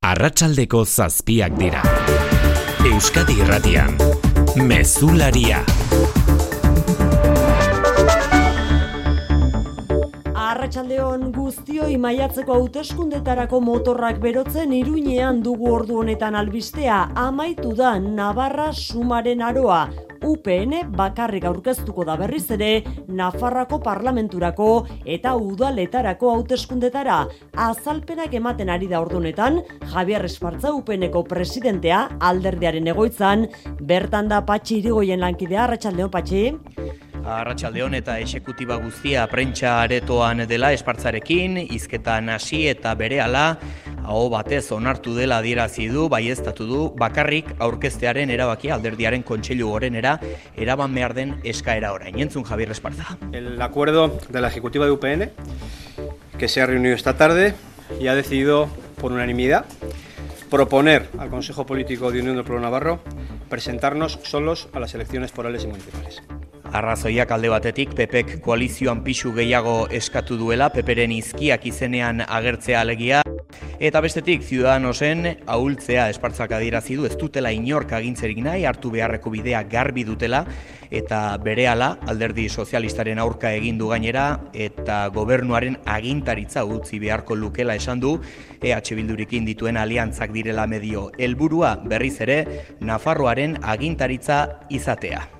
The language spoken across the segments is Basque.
Arratsaldeko zazpiak dira. Euskadi Irratian. Mezularia. Arratsaldeon guztioi maiatzeko hauteskundetarako motorrak berotzen Iruinean dugu ordu honetan albistea amaitu da Navarra sumaren aroa. UPN bakarrik aurkeztuko da berriz ere Nafarrako parlamenturako eta udaletarako hauteskundetara. Azalpenak ematen ari da ordunetan, Javier Espartza UPNeko presidentea alderdiaren egoitzan, bertan da Patxi Irigoien lankidea, Arratsaldeon Patxi. Arratsaldeon eta esekutiba guztia prentsa aretoan dela espartzarekin, hizketan hasi eta berehala aho batez onartu dela adierazi du, baieztatu du, bakarrik aurkeztearen erabakia alderdiaren kontseilu gorenera eraban behar den eskaera orain. Entzun Javier Esparza. El acuerdo de la ejecutiva de UPN, que se ha reunido esta tarde y ha decidido por unanimidad proponer al Consejo Político de Unión del Pueblo Navarro presentarnos solos a las elecciones forales y municipales. Arrazoiak alde batetik PPek koalizioan pixu gehiago eskatu duela, PPren izkiak izenean agertzea alegia, eta bestetik Ciudadanosen ahultzea espartzak adierazi du ez dutela inork agintzerik nahi, hartu beharreko bidea garbi dutela, eta berehala alderdi sozialistaren aurka egin du gainera, eta gobernuaren agintaritza utzi beharko lukela esan du, EH Bildurikin dituen aliantzak direla medio helburua berriz ere, Nafarroaren agintaritza izatea.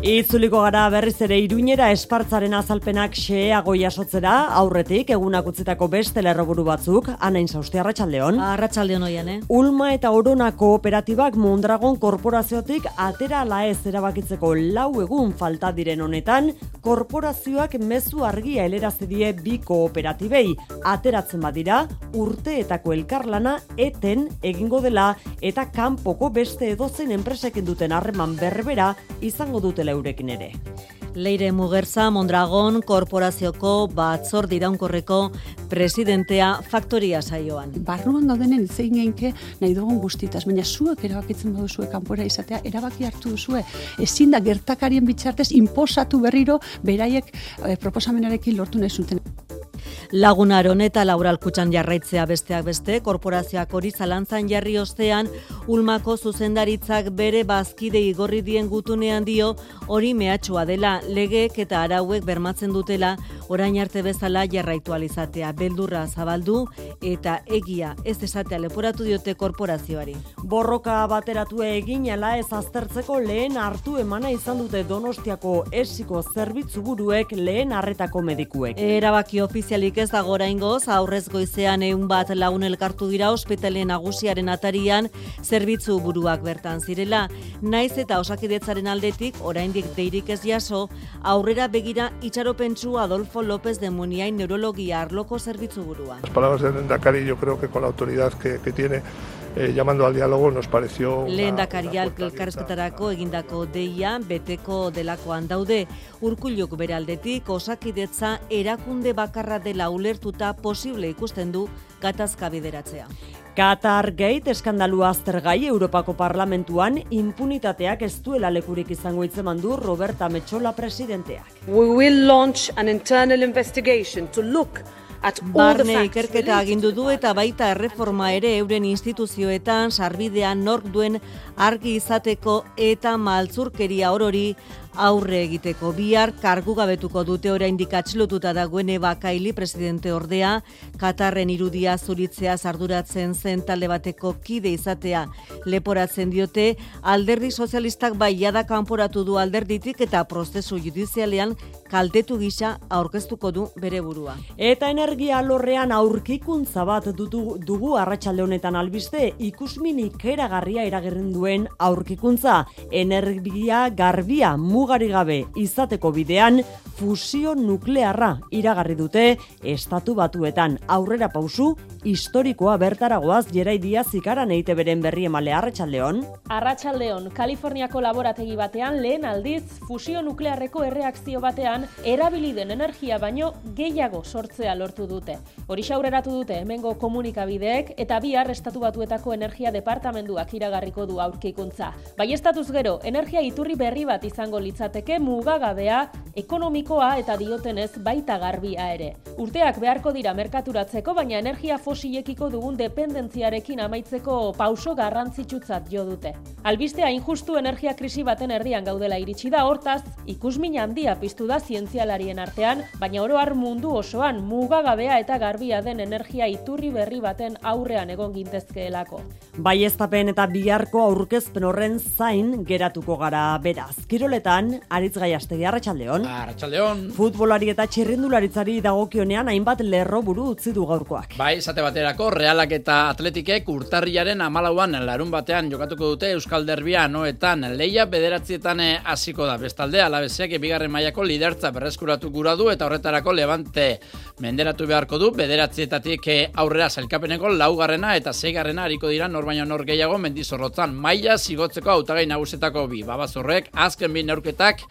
Itzuliko gara berriz ere iruñera espartzaren azalpenak xeago jasotzera, aurretik egunak utzitako beste lerroburu batzuk, anain zausti arratsaldeon. Arratsaldeon oian, eh? Ulma eta Orona kooperatibak Mondragon korporaziotik atera ala ez erabakitzeko lau egun falta diren honetan, korporazioak mezu argia helerazi die bi kooperatibei. Ateratzen badira, urteetako elkarlana eten egingo dela eta kanpoko beste edozein enpresekin duten harreman berbera izango dutela eurekin ere. Leire Mugerza Mondragon korporazioko batzor diraunkorreko presidentea faktoria saioan. Barruan gaudenen zein geinke nahi dugun guztitaz, baina zuek erabakitzen baduzue kanpora izatea, erabaki hartu duzue. Ezin da gertakarien bitxartez inposatu berriro beraiek eh, proposamenarekin lortu nahi zuten. Lagunaron eta Laura Alkutxan jarraitzea besteak beste, korporazioak hori zalantzan jarri ostean, Ulmako zuzendaritzak bere bazkide igorri dien gutunean dio, hori mehatxua dela, legeek eta arauek bermatzen dutela, orain arte bezala jarraitu alizatea, beldurra zabaldu eta egia ez esatea leporatu diote korporazioari. Borroka bateratu egin ala ez aztertzeko lehen hartu emana izan dute Donostiako esiko zerbitzu buruek lehen harretako medikuek. Erabaki ofizialik ez dago oraingoz, aurrez goizean egun bat lagun elkartu dira ospitale nagusiaren atarian zerbitzu buruak bertan zirela. Naiz eta osakidetzaren aldetik oraindik deirik ez jaso, aurrera begira itxaropentsu Adolfo López de Muniain neurologia arloko zerbitzu burua. Las palabras del Endacari yo creo que con la autoridad que, que tiene eh, llamando al diálogo nos pareció... Lehendakaria elkarrezketarako egindako deia beteko delakoan daude. Urkulluk bere aldetik osakidetza erakunde bakarra dela ulertuta posible ikusten du gatazka bideratzea. Qatar Gate eskandalu aztergai Europako Parlamentuan impunitateak ez duela lekurik izango hitzeman du Roberta Metxola presidenteak. We will launch an internal investigation to look at Barne ikerketa agindu du eta baita erreforma ere euren instituzioetan sarbidean nork duen argi izateko eta maltzurkeria orori aurre egiteko. Bihar kargu gabetuko dute oraindik atxilotuta dagoen Kaili presidente ordea. Katarren irudia zuritzea sarduratzen zen talde bateko kide izatea leporatzen diote. Alderdi sozialistak baiada kanporatu du alderditik eta prozesu judizialean kaltetu gisa aurkeztuko du bere burua. Eta energia alorrean aurkikuntza bat dutu, dugu arratsalde honetan albiste ikusmin ikeragarria iragerren duen aurkikuntza energia garbia mugari gabe izateko bidean fusio nuklearra iragarri dute estatu batuetan aurrera pausu historikoa bertaragoaz jerai dia zikaran eite beren berri emale arratsaldeon. Arratsaldeon, Kaliforniako laborategi batean lehen aldiz fusio nuklearreko erreakzio batean erabili den energia baino gehiago sortzea lortu dute. Hori aurreratu dute hemengo komunikabideek eta bihar estatu batuetako energia departamenduak iragarriko du aurkikuntza. Bai estatuz gero, energia iturri berri bat izango litzateke mugagabea, ekonomikoa eta diotenez baita garbia ere. Urteak beharko dira merkaturatzeko, baina energia fosilekiko dugun dependentziarekin amaitzeko pauso garrantzitsutzat jo dute. Albistea injustu energia krisi baten erdian gaudela iritsi da hortaz, ikusmin handia piztu da zientzialarien artean, baina oro har mundu osoan mugagabea eta garbia den energia iturri berri baten aurrean egon gintezkeelako. Bai eta biharko aurkezpen horren zain geratuko gara beraz. Kiroletan, aritz gaiastegi, arratsaldeon. Arratxaldeon. Futbolari eta txirrindularitzari dagokionean hainbat lerro buru utzi du gaurkoak. Bai, esate baterako, realak eta atletikek urtarriaren amalauan larun batean jokatuko dute Euskal Derbia noetan leia bederatzietan eh, hasiko da. Bestalde, alabezeak bigarren mailako lidertza berreskuratu gura du eta horretarako levante menderatu beharko du bederatzietatik eh, aurrera zelkapeneko laugarrena eta zeigarrena hariko dira nor baino nor gehiago mendizorrotzan maila zigotzeko hautagai nagusetako bi. Babazorrek azken bi neurketak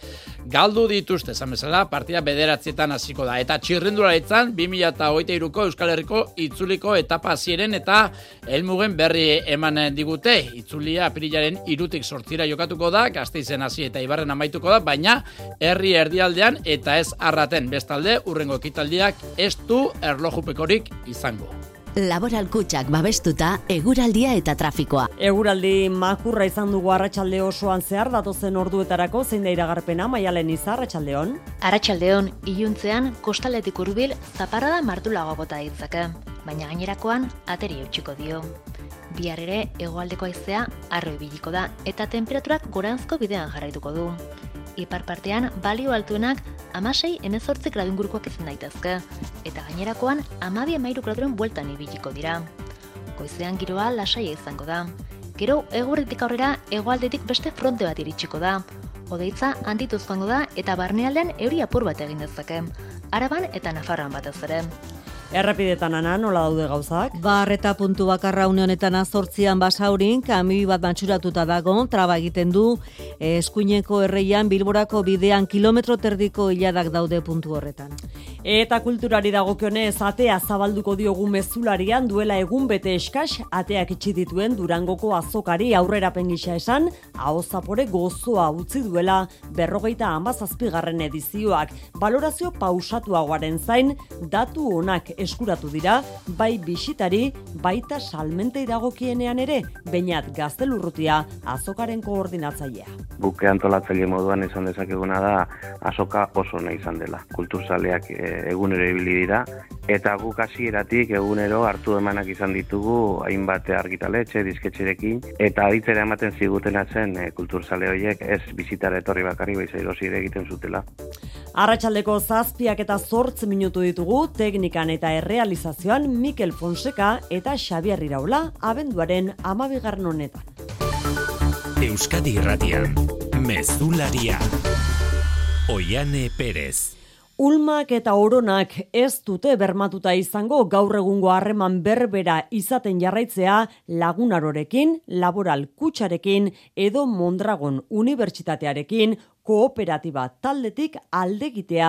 galdu dituzte. Esan bezala partida bederatzietan hasiko da. Eta txirrindularitzan 2023ko Euskal Herriko itzuliko etapa hasieren eta helmugen berri eman digute. Itzulia aprilaren irutik sortzira jokatuko da gazteizen hasi eta ibarren amaituko da baina herri erdialdean eta ez arraten. Bestalde urrengo ekitaldiak ez du erlojupekorik izango. Laboral kutsak babestuta eguraldia eta trafikoa. Eguraldi makurra izan dugu arratsalde osoan zehar datozen orduetarako zein da iragarpena maialen izar arratsaldeon. Arratsaldeon iluntzean kostaletik hurbil zaparrada martulago bota ditzake, baina gainerakoan ateri utziko dio. Bihar ere hegoaldeko haizea arroi biliko da eta temperaturak goranzko bidean jarraituko du. Ipar partean balio altuenak amasei emezortzik gradun gurukoak izan daitezke, eta gainerakoan amabi amairu graduren bueltan ibiliko dira. Goizean giroa lasaia izango da. Gero egurretik aurrera egoaldetik beste fronte bat iritsiko da. Odeitza handituzkoango da eta barnealdean euri apur bat egin dezake. Araban eta Nafarroan batez ere. Errepidetan ana, nola daude gauzak? Barreta puntu bakarra une honetan azortzian basaurin, kami bat bantxuratuta dago, traba egiten du, eskuineko erreian bilborako bidean kilometro terdiko hiladak daude puntu horretan. Eta kulturari dagokionez atea zabalduko diogu mezularian duela egun bete eskas, ateak itxi dituen durangoko azokari aurrera pengisa esan, hau zapore gozoa utzi duela berrogeita amazazpigarren edizioak, valorazio pausatuagoaren zain, datu onak eskuratu dira, bai bisitari, baita salmentei dagokienean ere, bainat gaztelurrutia azokaren koordinatzailea. Buke antolatzaile moduan izan dezakeguna da azoka oso nahi izan dela. Kulturzaleak e, egunero ibili dira, eta guk hasieratik egunero hartu emanak izan ditugu hainbat argitaletxe, disketxerekin, eta aditzera ematen ziguten zen e, kulturzale horiek ez bizitara etorri bakarri baiza egiten zutela. Arratxaldeko zazpiak eta zortz minutu ditugu, teknikan eta errealizazioan Mikel Fonseca eta Xabier Iraula abenduaren amabigarren honetan. Euskadi Irratian, Mezularia, Oiane Perez. Ulmak eta oronak ez dute bermatuta izango gaur egungo harreman berbera izaten jarraitzea lagunarorekin, laboral kutsarekin edo Mondragon Unibertsitatearekin kooperatiba taldetik aldegitea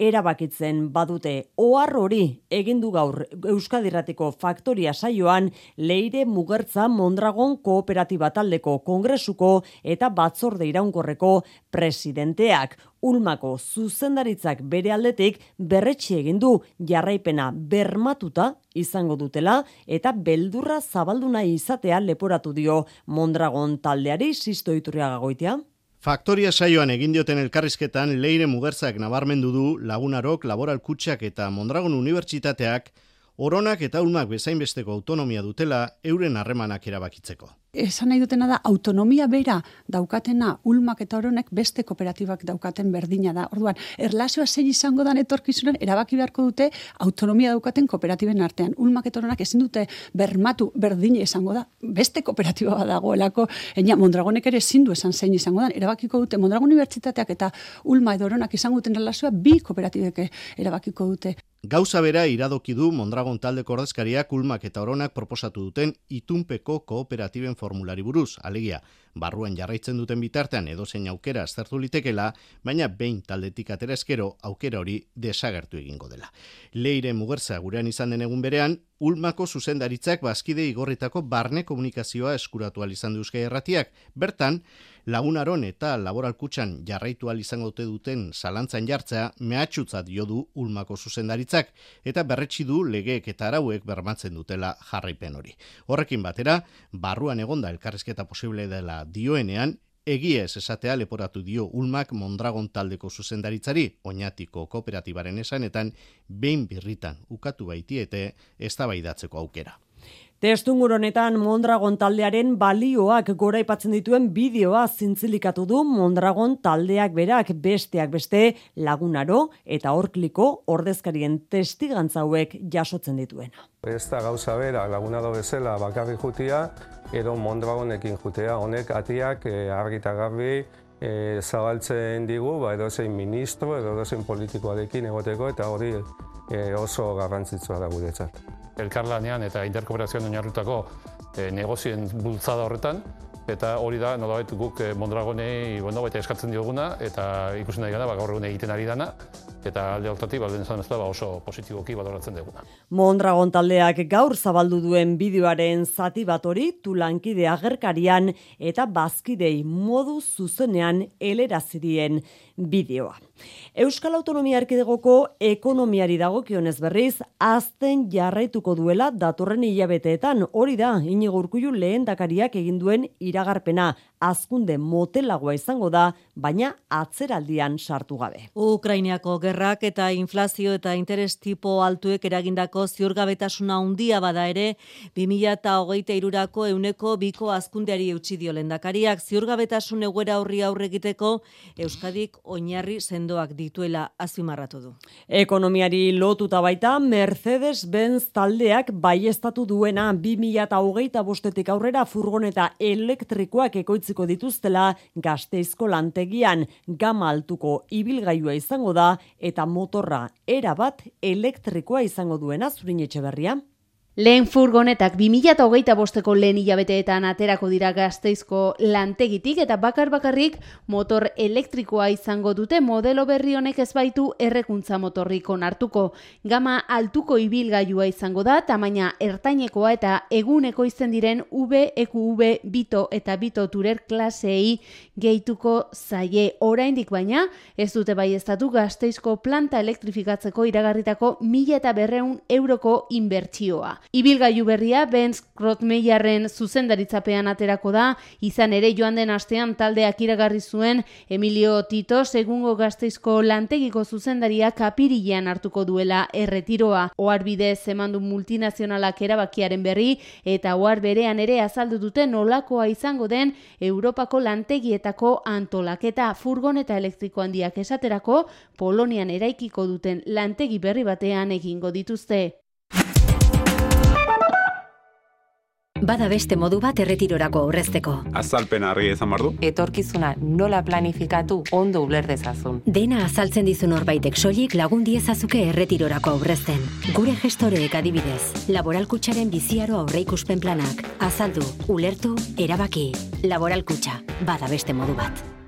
erabakitzen badute. Ohar hori egin du gaur Euskadirratiko faktoria saioan Leire Mugertza Mondragon kooperatiba taldeko kongresuko eta batzorde iraunkorreko presidenteak. Ulmako zuzendaritzak bere aldetik berretxe egin du jarraipena bermatuta izango dutela eta beldurra zabalduna izatea leporatu dio Mondragon taldeari sisto iturriaga goitea. Faktoria saioan egin dioten elkarrizketan leire mugertzak nabarmendu du lagunarok laboral kutsak eta Mondragon Unibertsitateak oronak eta ulmak bezain besteko autonomia dutela euren harremanak erabakitzeko esan nahi dutena da autonomia bera daukatena ulmak eta oronek beste kooperatibak daukaten berdina da. Orduan, erlazioa zein izango dan etorkizunen erabaki beharko dute autonomia daukaten kooperatiben artean. Ulmak eta oronak ezin dute bermatu berdina izango da. Beste kooperatiba dagoelako, enia Mondragonek ere ezin du esan zein izango dan. Erabakiko dute Mondragon Unibertsitateak eta ulma edo oronak izango duten erlazioa bi kooperatibek erabakiko dute. Gauza bera iradoki du Mondragon taldeko ordezkariak ulmak eta oronak proposatu duten itunpeko kooperatiben formulari buruz, alegia, barruan jarraitzen duten bitartean edozein aukera aztertu litekela, baina behin taldetik aterezkero aukera hori desagertu egingo dela. Leire mugertza gurean izan den egun berean, Ulmako zuzendaritzak bazkide igorritako barne komunikazioa eskuratu izan du Erratiak. Bertan, lagunaron eta laboralkutxan jarraitu izango dute duten zalantzan jartzea mehatxutzat jo du Ulmako zuzendaritzak eta berretsi du legeek eta arauek bermatzen dutela jarraipen hori. Horrekin batera, barruan egonda elkarrizketa posible dela dioenean, Egia ez esatea leporatu dio Ulmak Mondragon taldeko zuzendaritzari, oinatiko kooperatibaren esanetan, behin birritan ukatu baitiete ez aukera. Testungur honetan Mondragon taldearen balioak gora ipatzen dituen bideoa zintzilikatu du Mondragon taldeak berak besteak beste lagunaro eta horkliko ordezkarien testigantzauek jasotzen dituena. Ez da gauza bera lagunado bezala bakarri jutia, edo Mondragonekin jutea. Honek atiak e, argita garbi e, zabaltzen digu, ba, edo zein ministro, edo zein politikoarekin egoteko, eta hori e, oso garrantzitsua da guretzat. Elkarlanean eta interkooperazioan oinarrutako e, negozien bultzada horretan, eta hori da nolabait guk eh, Mondragonei bueno, baita eskatzen dioguna eta ikusi nahi gara ba, gaur egun egiten ari dana eta alde hortatik balden izan ba, oso positiboki baloratzen duguna. Mondragon taldeak gaur zabaldu duen bideoaren zati bat hori tulankide agerkarian eta bazkidei modu zuzenean elerazirien bideoa. Euskal Autonomia Erkidegoko ekonomiari dagokionez berriz, azten jarraituko duela datorren hilabeteetan, hori da, inigo urkullu lehen dakariak egin duen iragarpena, azkunde motelagoa izango da, baina atzeraldian sartu gabe. Ukrainiako gerrak eta inflazio eta interes tipo altuek eragindako ziurgabetasuna handia bada ere, 2008 irurako euneko biko azkundeari eutxidio lendakariak ziurgabetasun eguera horri aurregiteko Euskadik oinarri sendoak dituela azimarratu du. Ekonomiari lotuta baita Mercedes-Benz taldeak baiestatu duena 2008 bostetik aurrera furgoneta elektrikoak ekoitz utziko dituztela gazteizko lantegian gama altuko ibilgailua izango da eta motorra erabat elektrikoa izango duena zurin etxe berria. Lehen furgonetak 2008 bosteko lehen hilabeteetan aterako dira gazteizko lantegitik eta bakar bakarrik motor elektrikoa izango dute modelo berri honek ez baitu errekuntza motorrik onartuko. Gama altuko ibilgailua izango da, tamaina ertainekoa eta eguneko izen diren V, EQV, Bito eta Bito Turer klasei gehituko zaie. Oraindik baina ez dute bai estatu gazteizko planta elektrifikatzeko iragarritako mila eta berreun euroko inbertsioa. Ibilgailu berria Benz Krotmeyerren zuzendaritzapean aterako da, izan ere joan den astean taldeak iragarri zuen Emilio Tito segungo gazteizko lantegiko zuzendaria kapirilean hartuko duela erretiroa. Oarbide zemandu multinazionalak erabakiaren berri eta oar berean ere azaldu dute nolakoa izango den Europako lantegietako antolaketa furgoneta elektriko handiak esaterako Polonian eraikiko duten lantegi berri batean egingo dituzte. Bada beste modu bat erretirorako aurrezteko. Azalpen argi ezan bardu. Etorkizuna nola planifikatu ondo uler dezazun. Dena azaltzen dizun horbaitek soilik lagun diezazuke erretirorako aurrezten. Gure gestoreek adibidez, laboralkutsaren biziaro aurreikuspen planak. Azaldu, ulertu, erabaki. Laboralkutsa, bada beste modu bat.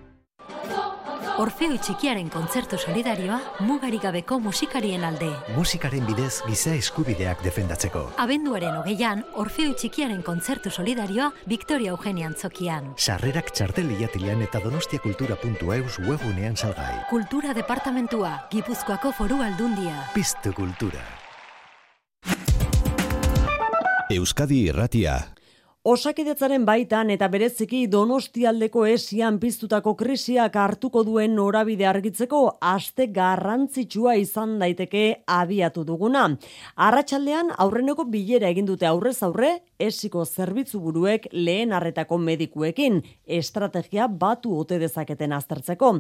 Orfeo txikiaren kontzertu solidarioa mugarik gabeko musikarien alde. Musikaren bidez giza eskubideak defendatzeko. Abenduaren hogeian, Orfeo txikiaren kontzertu solidarioa Victoria Eugenia Antzokian. Sarrerak txartel liatilean eta donostiakultura.eus webunean salgai. Kultura Departamentua, Gipuzkoako foru aldundia. Piztu kultura. Euskadi Irratia. Osakidetzaren baitan eta bereziki donostialdeko esian piztutako krisiak hartuko duen norabide argitzeko aste garrantzitsua izan daiteke abiatu duguna. Arratxaldean aurreneko bilera egin dute aurrez aurre esiko zerbitzu buruek lehen arretako medikuekin estrategia batu ote dezaketen aztertzeko.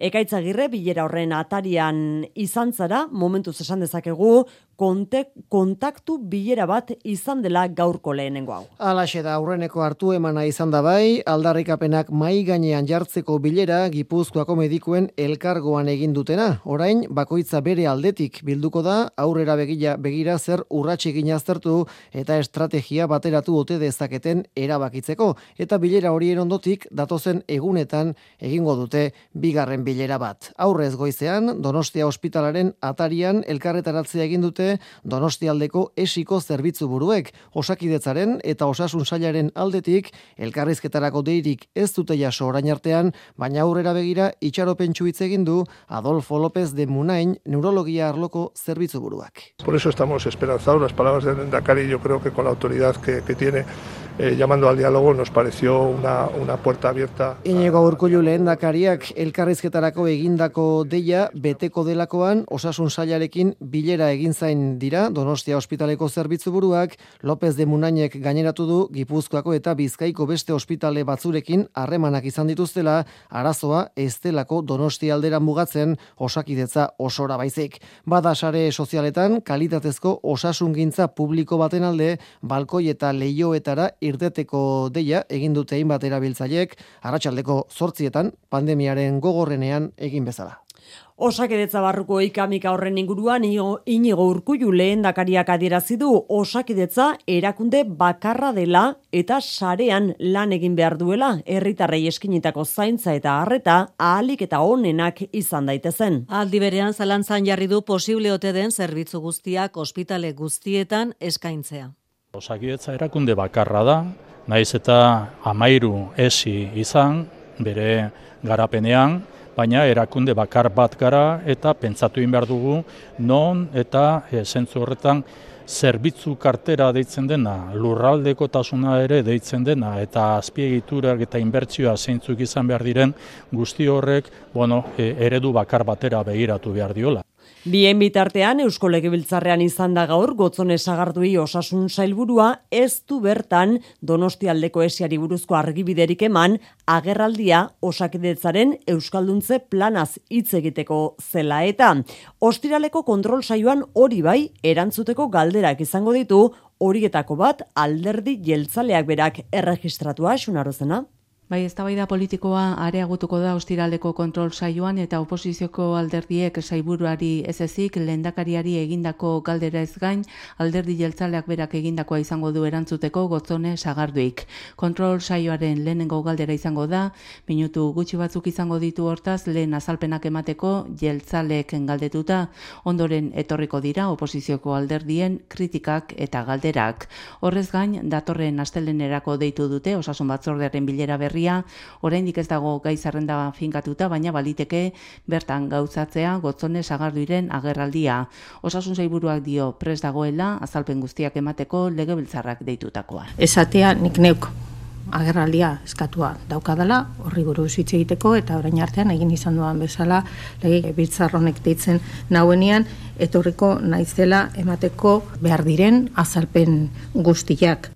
Ekaitzagirre bilera horren atarian izan zara, momentu esan dezakegu, kontaktu bilera bat izan dela gaurko lehenengo hau. Alaxe Eta aurreneko hartu emana izan da bai, aldarrikapenak mai gainean jartzeko bilera Gipuzkoako medikuen elkargoan egin dutena. Orain, bakoitza bere aldetik bilduko da, aurrera begira, begira zer urratxe aztertu eta estrategia bateratu ote dezaketen erabakitzeko. Eta bilera horien ondotik, datozen egunetan egingo dute bigarren bilera bat. Aurrez goizean, Donostia ospitalaren atarian elkarretaratzea egin dute Donostialdeko esiko zerbitzu buruek, osakidetzaren eta osasun sailaren aldetik elkarrizketarako deirik ez dute jaso orain artean, baina aurrera begira itxaropentsu hitz egin du Adolfo López de Munain neurologia arloko zerbitzu buruak. Por eso estamos esperanzados las palabras de Endacari, yo creo que con la autoridad que, que tiene eh, llamando al diálogo nos pareció una, una puerta abierta. Inigo Urkullu lehendakariak elkarrizketarako egindako deia beteko delakoan osasun sailarekin bilera egin zain dira Donostia ospitaleko zerbitzu buruak López de Munainek gaineratu du Gipuzkoako eta Bizkaiko beste ospitale batzurekin harremanak izan dituztela arazoa estelako Donostia aldera mugatzen osakidetza osora baizik. Bada sare sozialetan kalitatezko osasungintza publiko baten alde balkoi eta leioetara irteteko deia egin dute hainbat erabiltzaileek arratsaldeko 8etan pandemiaren gogorrenean egin bezala. Osakidetza barruko ikamika horren inguruan inigo urkullu lehen dakariak adierazi du osakidetza erakunde bakarra dela eta sarean lan egin behar duela herritarrei eskinitako zaintza eta harreta ahalik eta onenak izan daitezen. Aldi berean zalantzan jarri du posible ote den zerbitzu guztiak ospitale guztietan eskaintzea. Osakidetza erakunde bakarra da, naiz eta amairu esi izan, bere garapenean, baina erakunde bakar bat gara eta pentsatu behar dugu non eta e, zentzu horretan zerbitzu kartera deitzen dena, lurraldeko tasuna ere deitzen dena eta azpiegiturak eta inbertsioa zeintzuk izan behar diren guzti horrek bueno, e, eredu bakar batera begiratu behar diola. Bien bitartean Eusko Legebiltzarrean izan da gaur gotzone sagardui osasun sailburua ez du bertan Donostialdeko esiari buruzko argibiderik eman agerraldia osakidetzaren Euskalduntze planaz hitz egiteko zela eta ostiraleko kontrol saioan hori bai erantzuteko galderak izango ditu horietako bat alderdi jeltzaleak berak erregistratua xunarozena. Bai, eztabaida politikoa areagutuko da ostiraleko kontrol saioan eta oposizioko alderdiek saiburuari ez ezik lehendakariari egindako galdera ez gain alderdi jeltzaleak berak egindakoa izango du erantzuteko gotzone sagarduik. Kontrol saioaren lehenengo galdera izango da, minutu gutxi batzuk izango ditu hortaz lehen azalpenak emateko jeltzaleek galdetuta ondoren etorriko dira oposizioko alderdien kritikak eta galderak. Horrez gain, datorren astelenerako deitu dute osasun batzordearen bilera berri berria, oraindik ez dago gai zerrenda finkatuta, baina baliteke bertan gauzatzea gotzone sagarduiren agerraldia. Osasun zaiburuak dio pres dagoela, azalpen guztiak emateko legebiltzarrak deitutakoa. Esatea nik neuk agerraldia eskatua daukadala, horri buruz hitz egiteko eta orain artean egin izan duan bezala lege biltzarronek deitzen nauenean etorriko naizela emateko behar diren azalpen guztiak.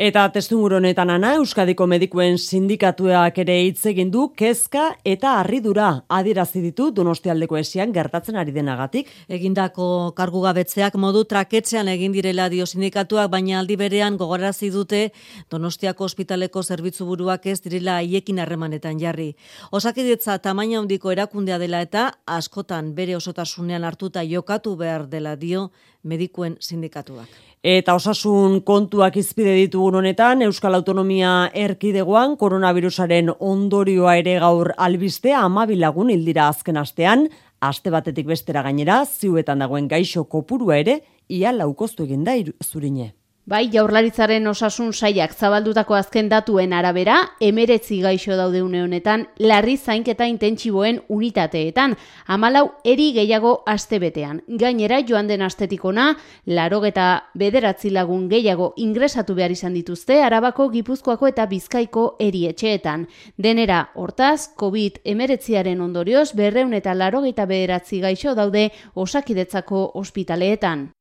Eta testunguro honetan ana Euskadiko medikuen sindikatuak ere hitz egin du kezka eta harridura adierazi ditu Donostialdeko esian gertatzen ari denagatik. Egindako kargugabetzeak modu traketzean egin direla dio sindikatuak, baina aldi berean gogorarazi dute Donostiako ospitaleko zerbitzu buruak ez direla haiekin harremanetan jarri. Osakidetza tamaina handiko erakundea dela eta askotan bere osotasunean hartuta jokatu behar dela dio medikuen sindikatuak. Eta osasun kontuak izpide ditugun honetan, Euskal Autonomia erkidegoan koronavirusaren ondorioa ere gaur albistea amabilagun hildira azken astean, aste batetik bestera gainera, ziuetan dagoen gaixo kopurua ere, ia laukoztu eginda zurine. Bai, jaurlaritzaren osasun saiak zabaldutako azken datuen arabera, emeretzi gaixo daude une honetan, larri zainketa intentsiboen unitateetan, amalau eri gehiago astebetean. Gainera, joan den astetikona, larogeta bederatzi lagun gehiago ingresatu behar izan dituzte, arabako, gipuzkoako eta bizkaiko eri etxeetan. Denera, hortaz, COVID emeretziaren ondorioz, berreun eta larogeta bederatzi gaixo daude osakidetzako ospitaleetan.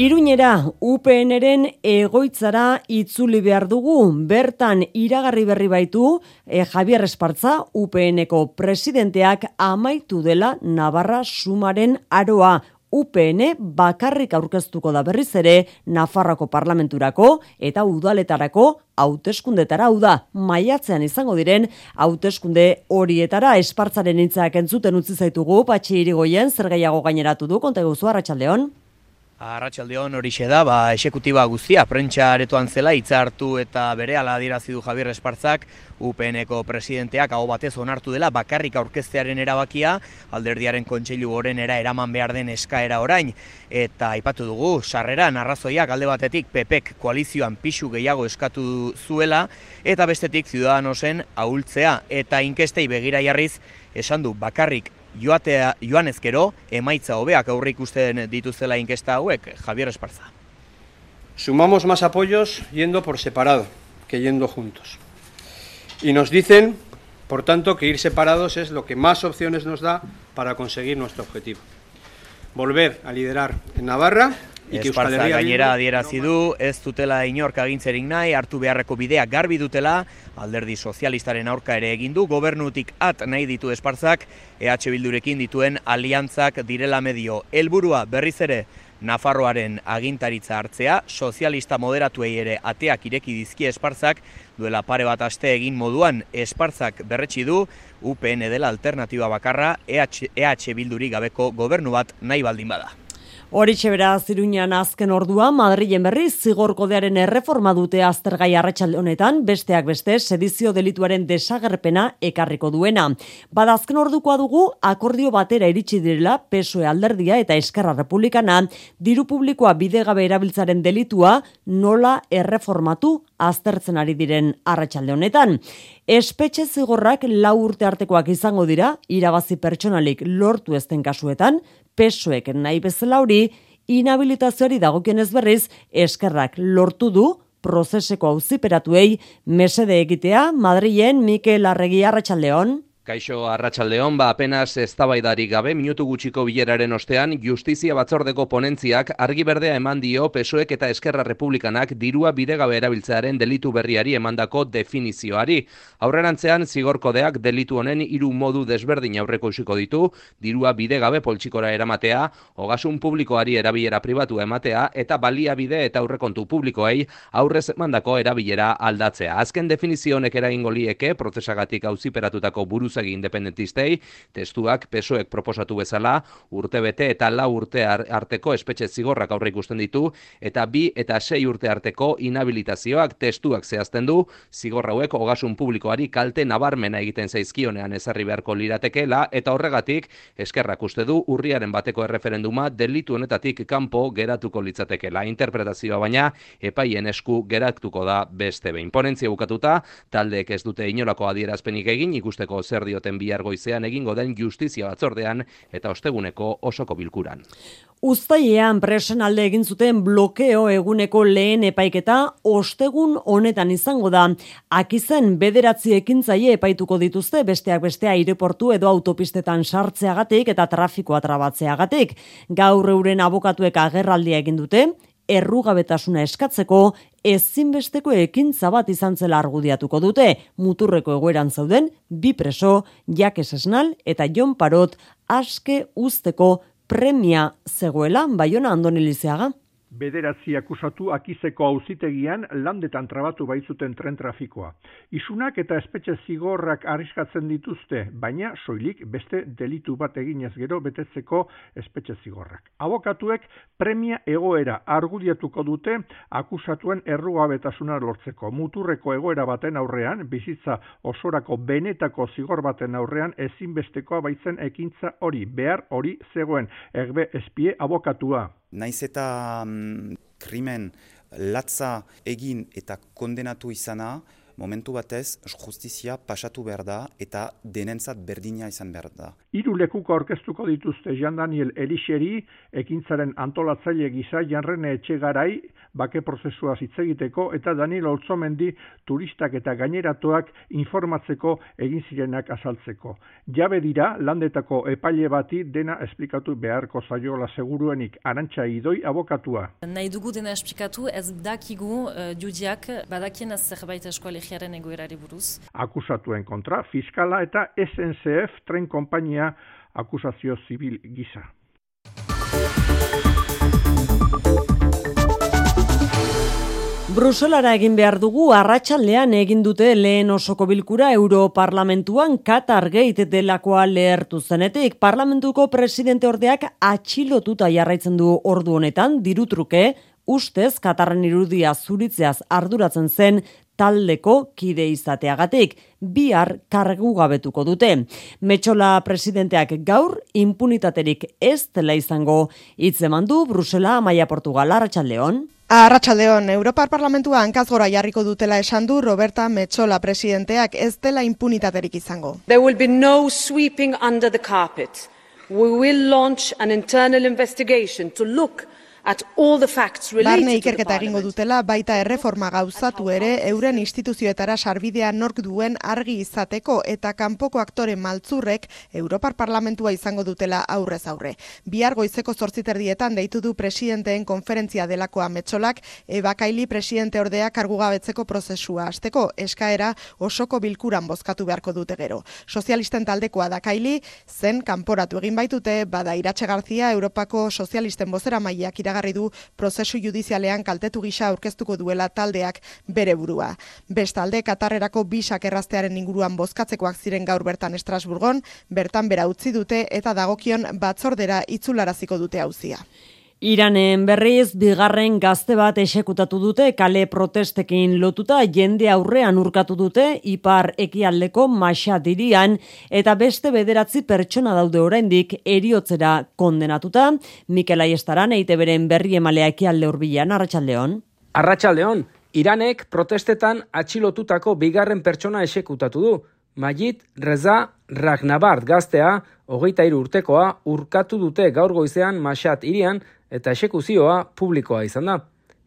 Iruñera, UPNren egoitzara itzuli behar dugu, bertan iragarri berri baitu e, Javier Espartza, UPNeko presidenteak amaitu dela Navarra Sumaren aroa. UPN bakarrik aurkeztuko da berriz ere Nafarroko parlamenturako eta udaletarako hauteskundetara. Hau da maiatzean izango diren hauteskunde horietara. Espartzaren hitzak entzuten utzi zaitugu patxi irigoien zer gehiago gaineratu du konta guzu arratsaldeon Arratxaldeon hori da, ba, esekutiba guztia, prentsa aretoan zela, hartu eta bere ala adirazi du Javier Espartzak, UPNeko presidenteak hau batez onartu dela bakarrik aurkeztearen erabakia, alderdiaren kontseilu gorenera eraman behar den eskaera orain, eta aipatu dugu, sarrera narrazoiak alde batetik PPek koalizioan pixu gehiago eskatu zuela, eta bestetik Ciudadanosen ahultzea, eta inkestei begira jarriz, esan du bakarrik joatea joan ezkero, emaitza hobeak aurre ikusten dituzela inkesta hauek, Javier Esparza. Sumamos más apoyos yendo por separado que yendo juntos. Y nos dicen, por tanto, que ir separados es lo que más opciones nos da para conseguir nuestro objetivo. Volver a liderar en Navarra Esparza gainera adierazi du, ez dutela inork agintzerik nahi, hartu beharreko bidea garbi dutela, alderdi sozialistaren aurka ere egin du, gobernutik at nahi ditu Esparzak, EH Bildurekin dituen aliantzak direla medio. Helburua berriz ere, Nafarroaren agintaritza hartzea, sozialista moderatuei ere ateak ireki dizki Esparzak, duela pare bat aste egin moduan Esparzak berretsi du, UPN dela alternatiba bakarra, EH, EH Bildurik gabeko gobernu bat nahi baldin bada. Horitxe bera ziruñan azken ordua, Madrilen berriz zigor kodearen erreforma dute aztergai arratsalde honetan, besteak beste sedizio delituaren desagerpena ekarriko duena. Bada azken ordukoa dugu, akordio batera iritsi direla PSOE alderdia eta Eskarra Republikana, diru publikoa bidegabe erabiltzaren delitua nola erreformatu aztertzen ari diren arratsalde honetan. Espetxe zigorrak lau urte artekoak izango dira, irabazi pertsonalik lortu ezten kasuetan, pesoek nahi bezala hori, inhabilitazioari dagokionez berriz, eskerrak lortu du, prozeseko auziperatuei mesede egitea, Madrilen Mikel Arregi Arratsaldeon. Kaixo Arratsaldeon ba apenas eztabaidari gabe minutu gutxiko bileraren ostean Justizia Batzordeko ponentziak argi berdea eman dio PSOEk eta Eskerra Republikanak dirua bidegabe erabiltzearen delitu berriari emandako definizioari. Aurrerantzean zigorkodeak delitu honen hiru modu desberdin aurreko usiko ditu, dirua bidegabe poltsikora eramatea, ogasun publikoari erabilera pribatu ematea eta baliabide eta aurrekontu publikoei aurrez emandako erabilera aldatzea. Azken definizio honek eragingo lieke prozesagatik auziperatutako buru buruzagi independentistei, testuak pesoek proposatu bezala, urte bete eta la urte arteko espetxe zigorrak aurre ikusten ditu, eta bi eta sei urte arteko inhabilitazioak testuak zehazten du, zigorrauek ogasun publikoari kalte nabarmena egiten zaizkionean ezarri beharko liratekeela, eta horregatik, eskerrak uste du, urriaren bateko erreferenduma delitu honetatik kanpo geratuko litzatekeela. Interpretazioa baina, epaien esku geratuko da beste behin. Ponentzia bukatuta, taldeek ez dute inolako adierazpenik egin ikusteko zer zer dioten bihar goizean egingo den justizia batzordean eta osteguneko osoko bilkuran. Uztailean presen alde egin zuten blokeo eguneko lehen epaiketa ostegun honetan izango da. Akizen bederatzi ekintzaile epaituko dituzte besteak beste aireportu edo autopistetan sartzeagatik eta trafikoa trabatzeagatik. Gaur euren abokatuek agerraldia egin dute, errugabetasuna eskatzeko ezinbesteko ekintza bat izan zela argudiatuko dute. Muturreko egoeran zauden bi preso Jakes Esnal eta Jon Parot aske usteko premia zegoela Baiona Andonelizeaga bederatzi akusatu akizeko auzitegian landetan trabatu baitzuten tren trafikoa. Isunak eta espetxe zigorrak arriskatzen dituzte, baina soilik beste delitu bat eginez gero betetzeko espetxe zigorrak. Abokatuek premia egoera argudiatuko dute akusatuen errugabetasuna lortzeko. Muturreko egoera baten aurrean, bizitza osorako benetako zigor baten aurrean ezinbestekoa baitzen ekintza hori, behar hori zegoen, erbe espie abokatua. Naiz eta mm, krimen latza egin eta kondenatu izana, momentu batez justizia pasatu behar da eta denentzat berdina izan behar da. Hiru lekuko aurkeztuko dituzte Jean Daniel Elixeri, ekintzaren antolatzaile gisa Janrene Etxegarai, bake prozesua hitz egiteko eta Daniel Oltzomendi turistak eta gaineratuak informatzeko egin zirenak azaltzeko. Jabe dira landetako epaile bati dena esplikatu beharko zaiola seguruenik arantxa idoi abokatua. Nahi dugu dena esplikatu ez dakigu uh, judiak badakien zerbait eskolegiaren egoerari buruz. Akusatuen kontra, fiskala eta SNCF tren kompainia akusazio zibil gisa. Bruselara egin behar dugu arratsaldean egin dute lehen osoko bilkura Europarlamentuan Qatar Gate delakoa lehertu zenetik. Parlamentuko presidente ordeak atxilotuta jarraitzen du ordu honetan dirutruke ustez Katarren irudia zuritzeaz arduratzen zen taldeko kide izateagatik bihar kargu gabetuko dute. Metxola presidenteak gaur impunitaterik ez dela izango hitzeman du Brusela Maia Portugal Arratsaldeon. Arratxaldeon, Europar Parlamentua hankazgora jarriko dutela esan du Roberta Metxola presidenteak ez dela impunitaterik izango. There will be no sweeping under the carpet. We will launch an internal investigation to look at all Barne ikerketa egingo dutela baita erreforma gauzatu ere euren instituzioetara sarbidea nork duen argi izateko eta kanpoko aktore maltzurrek Europar Parlamentua izango dutela aurrez aurre. Bihar goizeko zortziterdietan deitu du presidenteen konferentzia delakoa metxolak ebakaili presidente ordea kargugabetzeko prozesua hasteko eskaera osoko bilkuran bozkatu beharko dute gero. Sozialisten taldekoa dakaili zen kanporatu egin baitute bada Iratxe Garzia Europako sozialisten bozera maileak iragarri du prozesu judizialean kaltetu gisa aurkeztuko duela taldeak bere burua. Bestalde, Katarrerako bisak erraztearen inguruan bozkatzekoak ziren gaur bertan Estrasburgon, bertan bera utzi dute eta dagokion batzordera itzularaziko dute hauzia. Iranen berriz, bigarren gazte bat esekutatu dute, kale protestekin lotuta, jende aurrean urkatu dute, ipar ekialdeko maxa dirian, eta beste bederatzi pertsona daude oraindik eriotzera kondenatuta. Mikel Aiestaran, eite beren berri emalea ekialde urbilan, Arratxaldeon. Arratxaldeon, Iranek protestetan atxilotutako bigarren pertsona esekutatu du. Majid Reza Ragnabart gaztea, hogeita iru urtekoa, urkatu dute gaur goizean Maxat irian, eta esekuzioa publikoa izan da.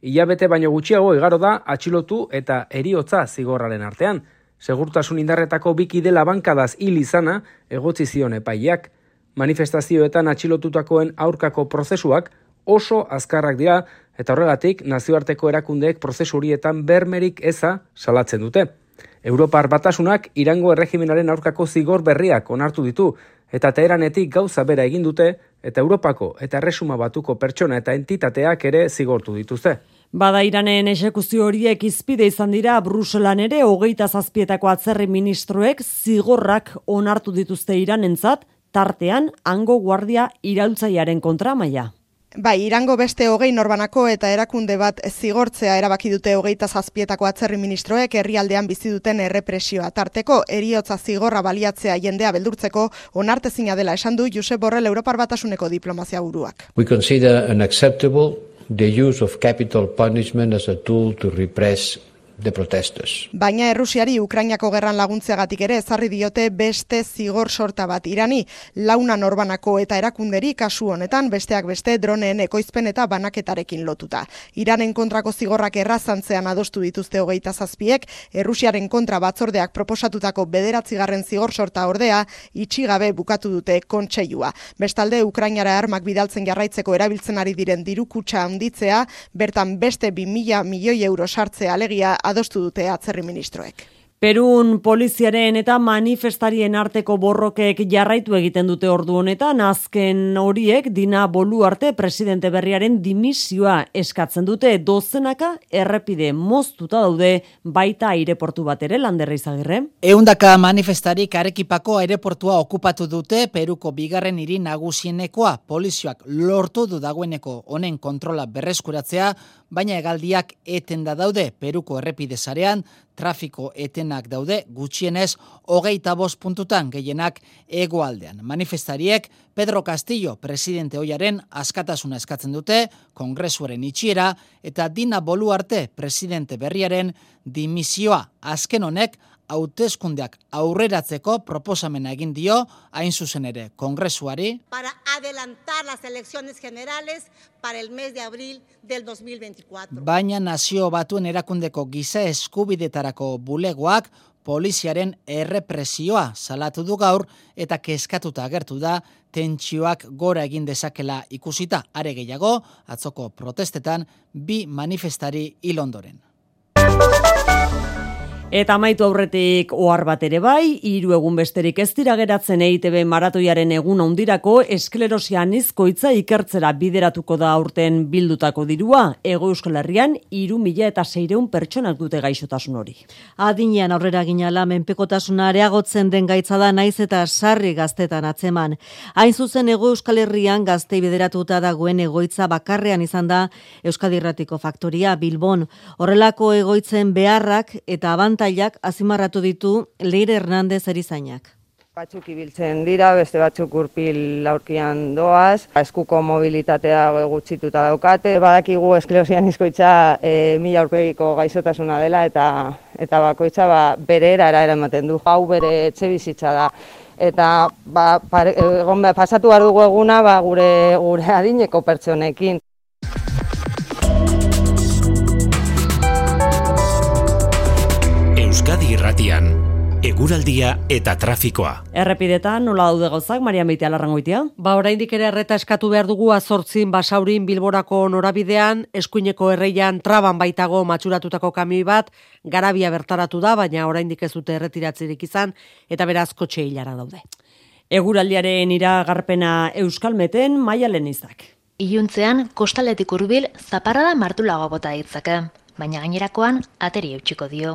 Ilabete baino gutxiago igaro da atxilotu eta eriotza zigorraren artean. Segurtasun indarretako biki dela bankadaz hil izana egotzi zion epaileak. Manifestazioetan atxilotutakoen aurkako prozesuak oso azkarrak dira eta horregatik nazioarteko erakundeek prozesu horietan bermerik eza salatzen dute. Europar batasunak irango erregimenaren aurkako zigor berriak onartu ditu eta teheranetik gauza bera egin dute eta Europako eta erresuma batuko pertsona eta entitateak ere zigortu dituzte. Bada iranen esekuzio horiek izpide izan dira Bruselan ere hogeita zazpietako atzerri ministroek zigorrak onartu dituzte iranentzat, tartean hango guardia iraultzaiaren kontramaia. Bai, irango beste hogei norbanako eta erakunde bat zigortzea erabaki dute hogeita zazpietako atzerri ministroek herrialdean bizi duten errepresioa. Tarteko, eriotza zigorra baliatzea jendea beldurtzeko onartezina dela esan du Josep Borrell Europar Batasuneko diplomazia buruak. We consider unacceptable the use of capital punishment as a tool to repress de protestos. Baina Errusiari Ukrainako gerran laguntzeagatik ere ezarri diote beste zigor sorta bat irani, launa norbanako eta erakunderi kasu honetan besteak beste droneen ekoizpen eta banaketarekin lotuta. Iranen kontrako zigorrak errazantzean adostu dituzte hogeita zazpiek, Errusiaren kontra batzordeak proposatutako bederatzigarren zigor sorta ordea, itxigabe bukatu dute kontseilua. Bestalde, Ukrainara armak bidaltzen jarraitzeko erabiltzen ari diren diru kutsa handitzea, bertan beste 2000 milioi euro sartzea alegia adostu dute atzerri ministroek. Perun poliziaren eta manifestarien arteko borrokek jarraitu egiten dute ordu honetan, azken horiek dina bolu arte presidente berriaren dimisioa eskatzen dute dozenaka errepide moztuta daude baita aireportu bat ere landerra izagirre. Eundaka manifestarik arekipako aireportua okupatu dute Peruko bigarren hiri nagusienekoa polizioak lortu du dagoeneko honen kontrola berreskuratzea, baina egaldiak eten da daude Peruko errepide zarean, trafiko etenak daude gutxienez hogeita bost puntutan gehienak egoaldean. Manifestariek Pedro Castillo presidente hoiaren askatasuna eskatzen dute, kongresuaren itxiera eta Dina Boluarte presidente berriaren dimisioa azken honek hauteskundeak aurreratzeko proposamena egin dio hain zuzen ere kongresuari para adelantar las elecciones generales para el mes de abril del 2024. Baina nazio batuen erakundeko giza eskubidetarako bulegoak poliziaren errepresioa salatu du gaur eta kezkatuta agertu da tentsioak gora egin dezakela ikusita are gehiago atzoko protestetan bi manifestari hil ondoren. Eta amaitu aurretik ohar bat ere bai, hiru egun besterik ez dira geratzen EITB maratoiaren egun handirako esklerosia nizkoitza ikertzera bideratuko da aurten bildutako dirua, ego euskal herrian iru mila eta seireun pertsonak dute gaixotasun hori. Adinean aurrera ginala menpekotasuna areagotzen den gaitza da naiz eta sarri gaztetan atzeman. Hain zuzen ego euskal herrian gaztei bideratuta dagoen egoitza bakarrean izan da Euskadirratiko faktoria Bilbon. Horrelako egoitzen beharrak eta abanta abantailak azimarratu ditu Leire Hernandez erizainak. Batzuk ibiltzen dira, beste batzuk urpil laurkian doaz, eskuko mobilitatea gutxituta daukate, badakigu esklerosian izkoitza e, mila urpegiko gaizotasuna dela eta eta bakoitza ba, bere erara eramaten du. Hau bere etxe bizitza da. Eta ba, pare, egon, pasatu behar dugu eguna ba, gure, gure adineko pertsonekin. Irratian, eguraldia eta trafikoa. Errepidetan, nola daude gauzak, Maria Meitea larrangoitia? Ba, oraindik ere erreta eskatu behar dugu azortzin basaurin bilborako norabidean, eskuineko erreian traban baitago matxuratutako kami bat, garabia bertaratu da, baina oraindik ez dute erretiratzirik izan, eta beraz kotxe hilara daude. Eguraldiaren iragarpena euskalmeten maia lenizak. Iuntzean, kostaletik urbil, zaparrada martulago bota ditzake, baina gainerakoan ateri eutxiko dio.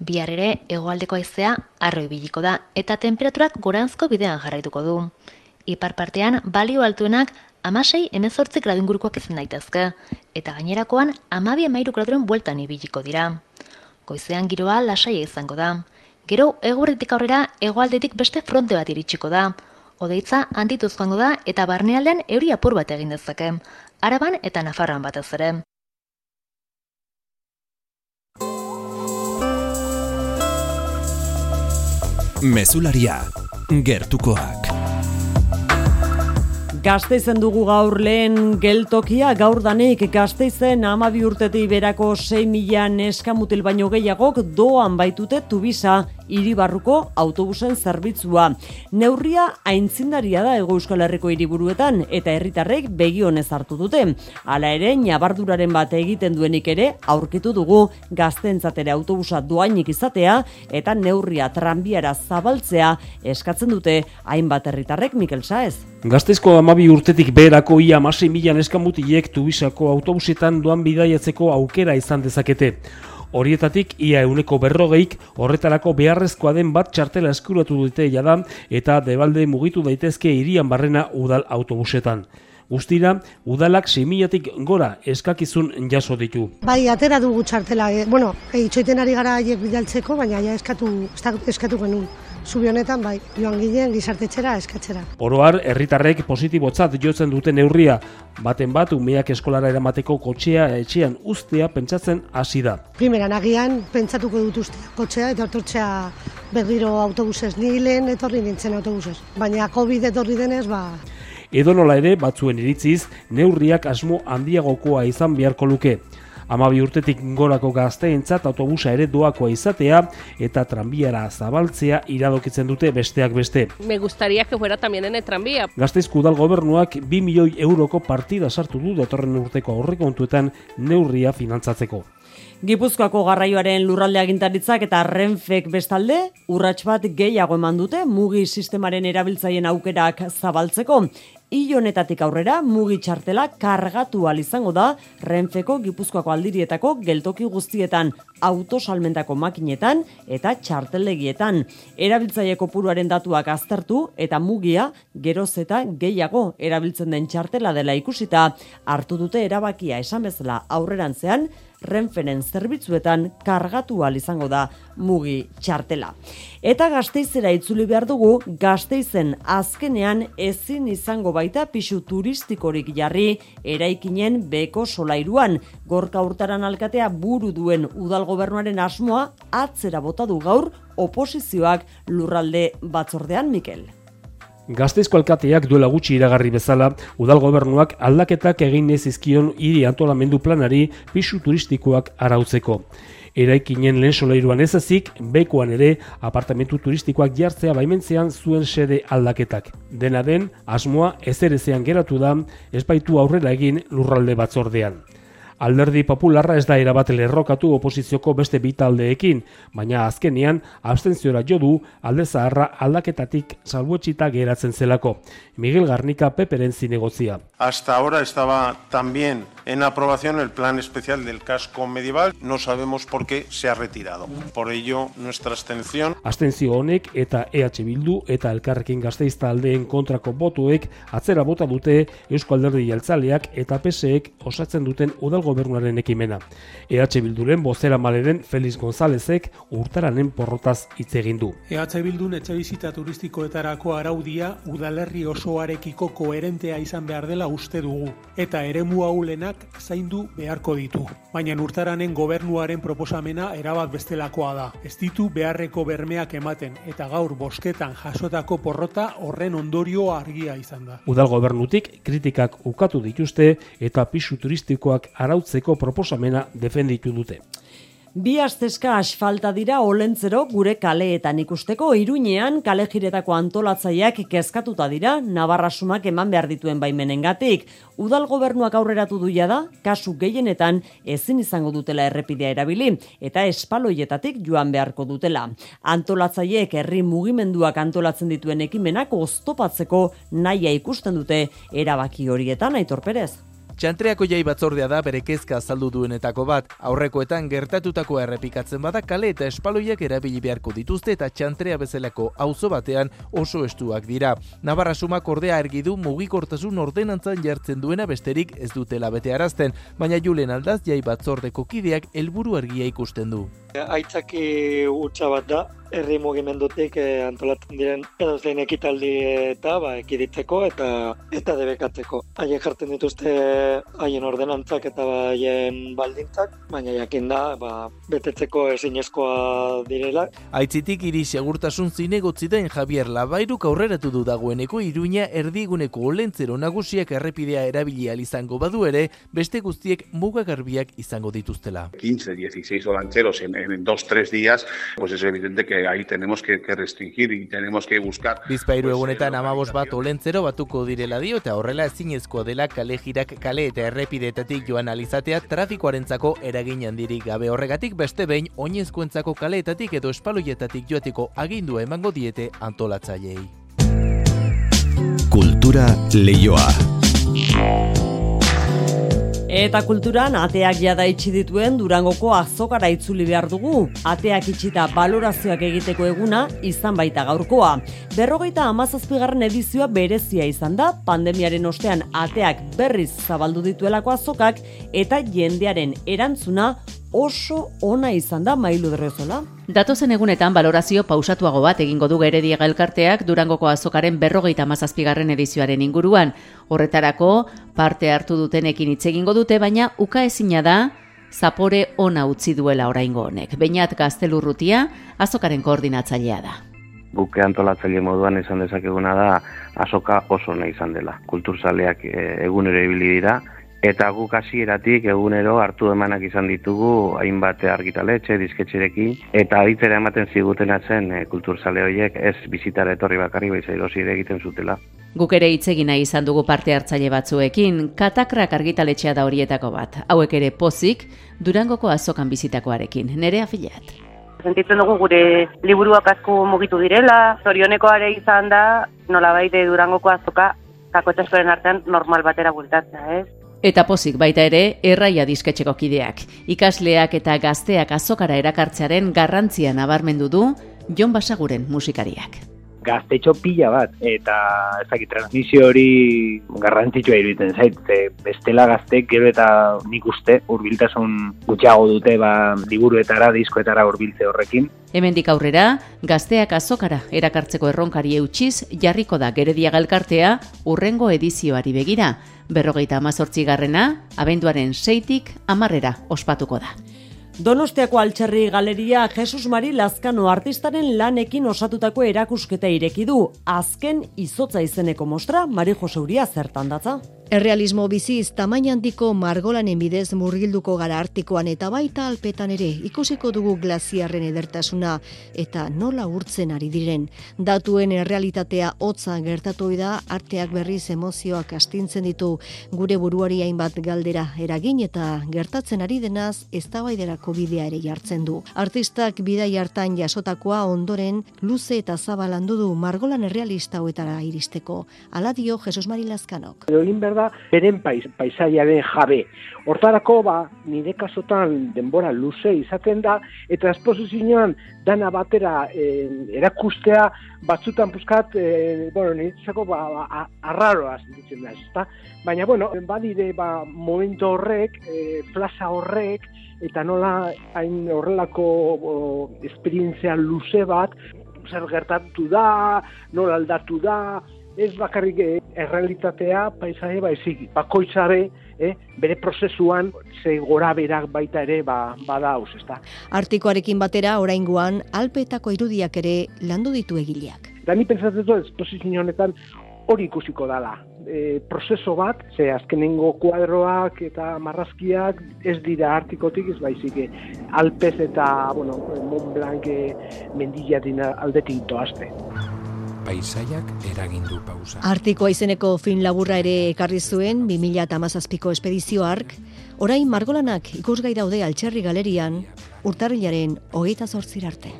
Bihar ere hegoaldeko haizea arroi biliko da eta temperaturak goranzko bidean jarraituko du. Ipar partean balio altuenak amasei emezortzik gradu ingurukoak izan daitezke eta gainerakoan amabi emairu graduren bueltan ibiliko dira. Goizean giroa lasai izango da. Gero egurretik aurrera hegoaldetik beste fronte bat iritsiko da. Odeitza handituz da eta barnealdean euri apur bat egin dezake. Araban eta Nafarroan batez ere. Mesularia, gertukoak. Gazteizen dugu gaur lehen geltokia, gaur danik gazteizen amabi urtetik berako 6 mila neskamutil baino gehiagok doan baitute tubisa iribarruko autobusen zerbitzua. Neurria aintzindaria da Ego Euskal Herriko hiriburuetan eta herritarrek begionez hartu dute. Hala ere, nabarduraren bat egiten duenik ere aurkitu dugu gaztentzatera autobusa doainik izatea eta neurria tranbiara zabaltzea eskatzen dute hainbat herritarrek Mikel Saez. Gaztezko amabi urtetik beherako ia masi milan eskamutiek tubisako autobusetan doan bidaiatzeko aukera izan dezakete. Horietatik ia euneko berrogeik horretarako beharrezkoa den bat txartela eskuratu dute jada eta debalde mugitu daitezke irian barrena udal autobusetan. Guztira, udalak 6.000-tik gora eskakizun jaso ditu. Bai, atera dugu txartela. E, bueno, e, itxoiten ari gara haiek bidaltzeko, baina ja eskatu, eskatu genuen zubi honetan bai, joan ginen gizartetxera eskatzera. Oroar, herritarrek positibotzat jotzen duten neurria, baten bat umeak eskolara eramateko kotxea etxean ustea pentsatzen hasi da. Primera, nagian pentsatuko dut ustea kotxea eta ortortzea berriro autobusez, ni lehen etorri nintzen autobusez, baina COVID etorri denez, ba... Edo nola ere, batzuen iritziz, neurriak asmo handiagokoa izan beharko luke amabi urtetik gorako gazteentzat autobusa ere doakoa izatea eta tranbiara zabaltzea iradokitzen dute besteak beste. Me gustaría que fuera también en el tranvía. Gazteizko udal gobernuak 2 milioi euroko partida sartu du datorren urteko aurrekontuetan neurria finantzatzeko. Gipuzkoako garraioaren lurralde agintaritzak eta Renfek bestalde urrats bat gehiago eman dute mugi sistemaren erabiltzaien aukerak zabaltzeko Ilonetatik aurrera mugi txartela kargatu izango da Renfeko Gipuzkoako aldirietako geltoki guztietan autosalmentako makinetan eta txartelegietan. Erabiltzaile kopuruaren datuak aztertu eta mugia geroz eta gehiago erabiltzen den txartela dela ikusita hartu dute erabakia esan bezala aurrerantzean Renferen zerbitzuetan kargatu izango da mugi txartela. Eta gazteizera itzuli behar dugu, gazteizen azkenean ezin izango baita pisu turistikorik jarri eraikinen beko solairuan. Gorka urtaran alkatea buru duen udal gobernuaren asmoa atzera bota du gaur oposizioak lurralde batzordean Mikel. Gazteizko alkateak duela gutxi iragarri bezala, udal gobernuak aldaketak egin ez izkion hiri antolamendu planari pisu turistikoak arautzeko. Eraikinen lehen solairuan ez ezik, bekoan ere apartamentu turistikoak jartzea baimentzean zuen sede aldaketak. Dena den, asmoa ezerezean geratu da, ez baitu aurrera egin lurralde batzordean. Alderdi popularra ez da erabat lerrokatu oposizioko beste bitaldeekin, baina azkenean abstentziora jo du alde zaharra aldaketatik salbuetxita geratzen zelako. Miguel Garnica peperen zinegozia. Hasta ahora estaba también en aprobación el plan especial del casco medieval. No sabemos por qué se ha retirado. Por ello, nuestra abstención. Abstentzio honek eta EH Bildu eta Elkarrekin Gasteiz taldeen kontrako botuek atzera bota dute Eusko Alderdi Jeltzaleak eta PSEek osatzen duten udal gobernuaren ekimena. EH Bilduren bozera maleden Feliz Gonzálezek urtaranen porrotaz hitz egin du. EH Bildun etxe bizita turistikoetarako araudia udalerri osoarekiko koherentea izan behar dela uste dugu eta eremu aulenak zaindu beharko ditu. Baina urtaranen gobernuaren proposamena erabat bestelakoa da. Ez ditu beharreko bermeak ematen eta gaur bosketan jasotako porrota horren ondorio argia izan da. Udal gobernutik kritikak ukatu dituzte eta pisu turistikoak arautzeko proposamena defenditu dute. Bi asteska asfalta dira olentzero gure kaleetan ikusteko iruñean kalejiretako antolatzaileak kezkatuta dira Navarra sumak eman behar dituen baimenengatik. Udal gobernuak aurreratu duia da, kasu gehienetan ezin izango dutela errepidea erabili eta espaloietatik joan beharko dutela. Antolatzaileek herri mugimenduak antolatzen dituen ekimenak oztopatzeko naia ikusten dute erabaki horietan aitor perez. Txantreako jai batzordea da bere kezka azaldu duenetako bat, aurrekoetan gertatutako errepikatzen bada kale eta espaloiak erabili beharko dituzte eta txantrea bezalako auzo batean oso estuak dira. Navarra sumak ordea ergi du mugikortasun ordenantzan jartzen duena besterik ez dutela bete arazten, baina julen aldaz jai batzordeko kideak helburu argia ikusten du. Aitzaki utza bat da, herri mugimendutik eh, antolatzen diren edo zein ekitaldi eta ba, ekiditzeko eta eta debekatzeko. Haien jartzen dituzte haien ordenantzak eta haien baldintzak, baina jakin da ba, betetzeko ezinezkoa direla. Aitzitik iri segurtasun zinegotzi den Javier Labairuk aurreratu du dagoeneko iruña erdiguneko olentzero nagusiak errepidea erabili izango badu ere, beste guztiek mugagarbiak izango dituztela. 15-16 olancheros en, en dos, tres días, pues es evidente que ahí tenemos que, que restringir y tenemos que buscar... Bizpairu egunetan amabos bat olentzero batuko direla dio eta horrela ezinezkoa dela kale jirak kale eta errepideetatik joan alizatea trafikoarentzako eragin handirik gabe horregatik beste behin oinezkoentzako kaleetatik edo espaloietatik joateko agindua emango diete antolatzaileei. Kultura leioa. Eta kulturan ateak jada itxi dituen Durangoko azokara itzuli behar dugu. Ateak itxita balorazioak egiteko eguna izan baita gaurkoa. Berrogeita amazazpigarren edizioa berezia izan da, pandemiaren ostean ateak berriz zabaldu dituelako azokak eta jendearen erantzuna oso ona izan da mailu derrezola. Datozen egunetan balorazio pausatuago bat egingo du Gerediaga elkarteak Durangoko azokaren berrogeita mazazpigarren edizioaren inguruan. Horretarako parte hartu dutenekin hitz egingo dute, baina uka ezina da zapore ona utzi duela oraingo honek. Beinat gaztelurrutia azokaren koordinatzailea da. Buke antolatzaile moduan izan dezakeguna da azoka oso ona izan dela. Kulturzaleak eh, egunero ibili dira, Eta guk hasieratik egunero hartu emanak izan ditugu hainbat argitaletxe, disketxerekin, eta aditzera ematen ziguten atzen e, kulturzale horiek ez bizitara etorri bakarri baiza erosi ere egiten zutela. Guk ere hitz egin nahi izan dugu parte hartzaile batzuekin, katakrak argitaletxea da horietako bat. Hauek ere pozik, Durangoko azokan bizitakoarekin. Nere afilat. Sentitzen dugu gure liburuak asko mugitu direla, zorionekoare izan da, nolabaide Durangoko azoka, kakotxaskoren artean normal batera bultatzea, ez? Eta pozik baita ere, erraia disketxeko kideak. Ikasleak eta gazteak azokara erakartzearen garrantzia nabarmendu du Jon Basaguren musikariak. Gaztetxo pila bat, eta ezakit transmisio hori garrantzitsua iruditzen zait, ze bestela gaztek gero eta nik uste urbiltasun gutxiago dute ba, liburuetara, diskoetara urbiltze horrekin. Hemendik aurrera, gazteak azokara erakartzeko erronkari eutxiz jarriko da Gerediaga elkartea urrengo edizioari begira, berrogeita amazortzi garrena, abenduaren seitik amarrera ospatuko da. Donostiako altxerri galeria Jesus Mari Lazkano artistaren lanekin osatutako erakusketa ireki du. Azken izotza izeneko mostra Mari Joseuria zertan datza. Errealismo biziz tamaina handiko margolanen bidez murgilduko gara artikoan eta baita alpetan ere ikusiko dugu glaziarren edertasuna eta nola urtzen ari diren. Datuen errealitatea hotza gertatu da arteak berriz emozioak astintzen ditu gure buruari hainbat galdera eragin eta gertatzen ari denaz eztabaiderako bidea ere jartzen du. Artistak bidai hartan jasotakoa ondoren luze eta zabalandu du margolan errealista hauetara iristeko. Ala dio Jesus Mari Lazkanok da beren pais, paisaiaren jabe. Hortarako ba, nire kasotan denbora luze izaten da, eta esposizioan dana batera e, erakustea batzutan puzkat, e, bueno, nire ba, ba, arraroa zinditzen da, ezta? Baina, bueno, badire ba, momentu horrek, e, plaza horrek, eta nola hain horrelako o, esperientzia luze bat, zer gertatu da, nola aldatu da, ez bakarrik eh, errealitatea paisaje baizik bakoitzare eh, bere prozesuan ze gora berak baita ere ba, bada haus, ezta. Artikoarekin batera oraingoan alpetako irudiak ere landu ditu egileak. Da ni pentsatzen dut esposizio honetan hori ikusiko dala. E, prozeso bat, ze azkenengo kuadroak eta marrazkiak ez dira artikotik ez baizik eh, alpez eta bueno, Mont Blanc eh, mendilatin aldetik doazte paisaiak eragindu pausa. Artikoa izeneko fin laburra ere ekarri zuen 2017ko espedizio ark, orain margolanak ikusgai daude altxerri galerian, urtarrilaren hogeita zortzir arte.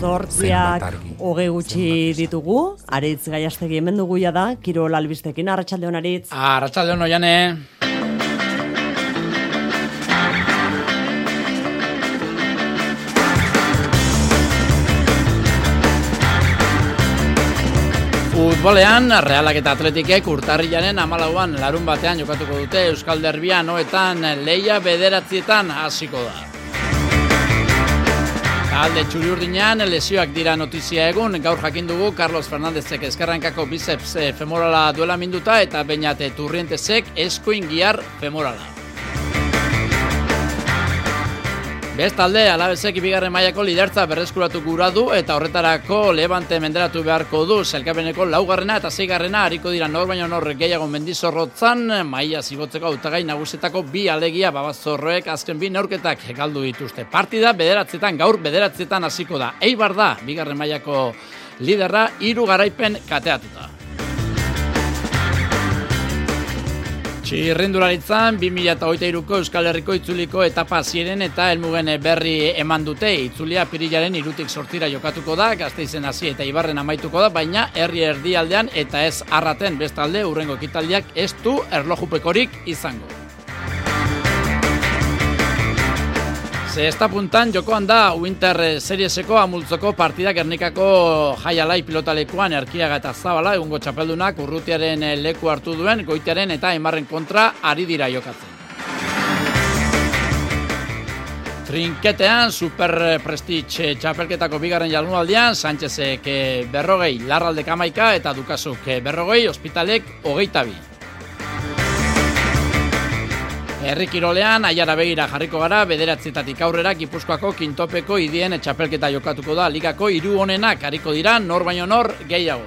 Zortziak hoge gutxi ditugu, aritz gaiastegi hemen dugu da, Kirol Albistekin, Arratxaldeon aritz. Arratxaldeon oiane. Futbolean, Realak eta Atletikek urtarrilaren amalauan larun batean jokatuko dute Euskal Derbia noetan leia bederatzietan hasiko da. Alde txuri urdinean, lesioak dira notizia egun, gaur jakin dugu Carlos Fernandezek eskarrankako biceps femorala duela minduta eta bainate turrientezek eskuin giar femorala. Bestalde, alabezek bigarren mailako lidertza berreskuratu gura du eta horretarako levante menderatu beharko du zelkapeneko laugarrena eta zeigarrena hariko dira nor baino nor gehiago mendizorrotzan maila zigotzeko autagai nagusetako bi alegia babazorroek azken bi neurketak galdu dituzte. Partida bederatzetan gaur bederatzetan hasiko da. Eibar da bigarren mailako liderra hiru garaipen kateatuta. Txirrindularitzan, 2008ko Euskal Herriko itzuliko etapa ziren eta elmugen berri eman dute. Itzulia pirilaren irutik sortira jokatuko da, gazteizen hasi eta ibarren amaituko da, baina herri erdialdean eta ez arraten bestalde urrengo kitaldiak ez du erlojupekorik izango. Ze esta puntan jokoan da Winter Serieseko amultzoko partida Gernikako jaialai pilotalekuan erkiaga eta zabala egungo txapeldunak urrutiaren leku hartu duen goitearen eta emarren kontra ari dira jokatzen. Trinketean, Super Prestige txapelketako bigarren jalunaldian, Sánchezek berrogei larralde kamaika eta Dukasuk berrogei ospitalek hogeita bi. Herri kirolean, aiara begira jarriko gara, bederatzietatik aurrera, Gipuzkoako kintopeko idien etxapelketa jokatuko da, ligako hiru honenak hariko dira, nor baino nor gehiago.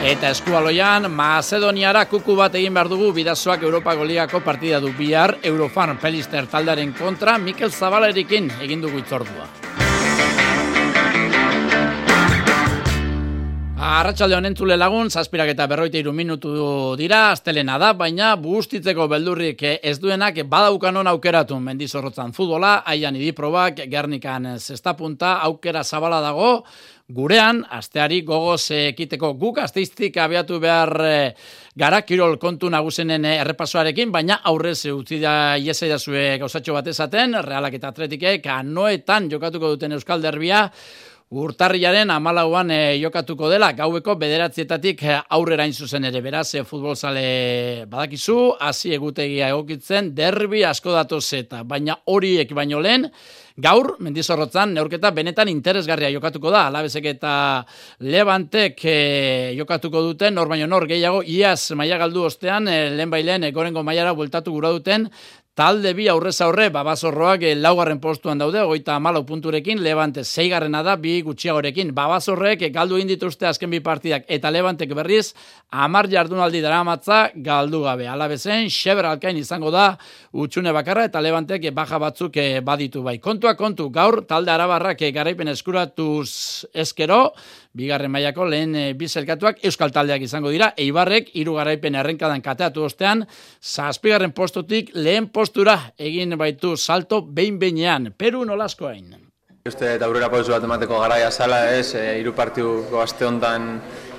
Eta eskualoian, Macedoniara kuku bat egin behar dugu bidazoak Europako Ligako partida du bihar, Eurofarm Pelister taldaren kontra, Mikel Zabalerikin egin dugu itzordua. Arratxalde honen zule lagun, zazpirak eta berroite iru minutu dira, astelena da, baina bustitzeko beldurrik ez duenak badaukanon aukeratu. Mendizorrotzan futbola, aian idiprobak, gernikan zestapunta, aukera zabala dago, gurean, asteari gogoz ekiteko guk, asteiztik abiatu behar eh, gara, kirol kontu nagusenen errepasoarekin, baina aurrez utzi da iesa gauzatxo bat esaten, realak eta atletikek, anoetan jokatuko duten Euskal Derbia, Urtarriaren amalauan e, jokatuko dela, gaueko bederatzietatik eh, aurrera zuzen ere, beraz, e, futbolzale badakizu, hasi egutegia egokitzen, derbi asko datoz eta, baina horiek baino lehen, gaur, mendizorrotzan, neurketa benetan interesgarria jokatuko da, alabezek eta levantek e, jokatuko duten, nor baino nor gehiago, iaz maia galdu ostean, e, lehen bailen, e, gorengo maiara bueltatu gura duten, Talde bi aurrez aurre, babazorroak eh, laugarren postuan daude, goita amalau punturekin, Levante zeigarrena da, bi gutxiagorekin. Babazorrek eh, galdu indituzte azken bi partidak, eta Levantek berriz, amar jardunaldi dara matza, galdu gabe. Alabezen, Xeber Alkain izango da, utxune bakarra, eta Levantek eh, baja batzuk baditu bai. Kontua kontu, gaur, talde arabarrak garaipen eskuratuz eskero, bigarren mailako lehen e, bizelkatuak euskal taldeak izango dira, eibarrek hiru garaipen errenkadan kateatu ostean, zazpigarren postotik lehen postura egin baitu salto behin behinean, Peru nolaskoain. Uste eta aurrera pauzu bat emateko garaia zala ez, e, iru partiduko aste honetan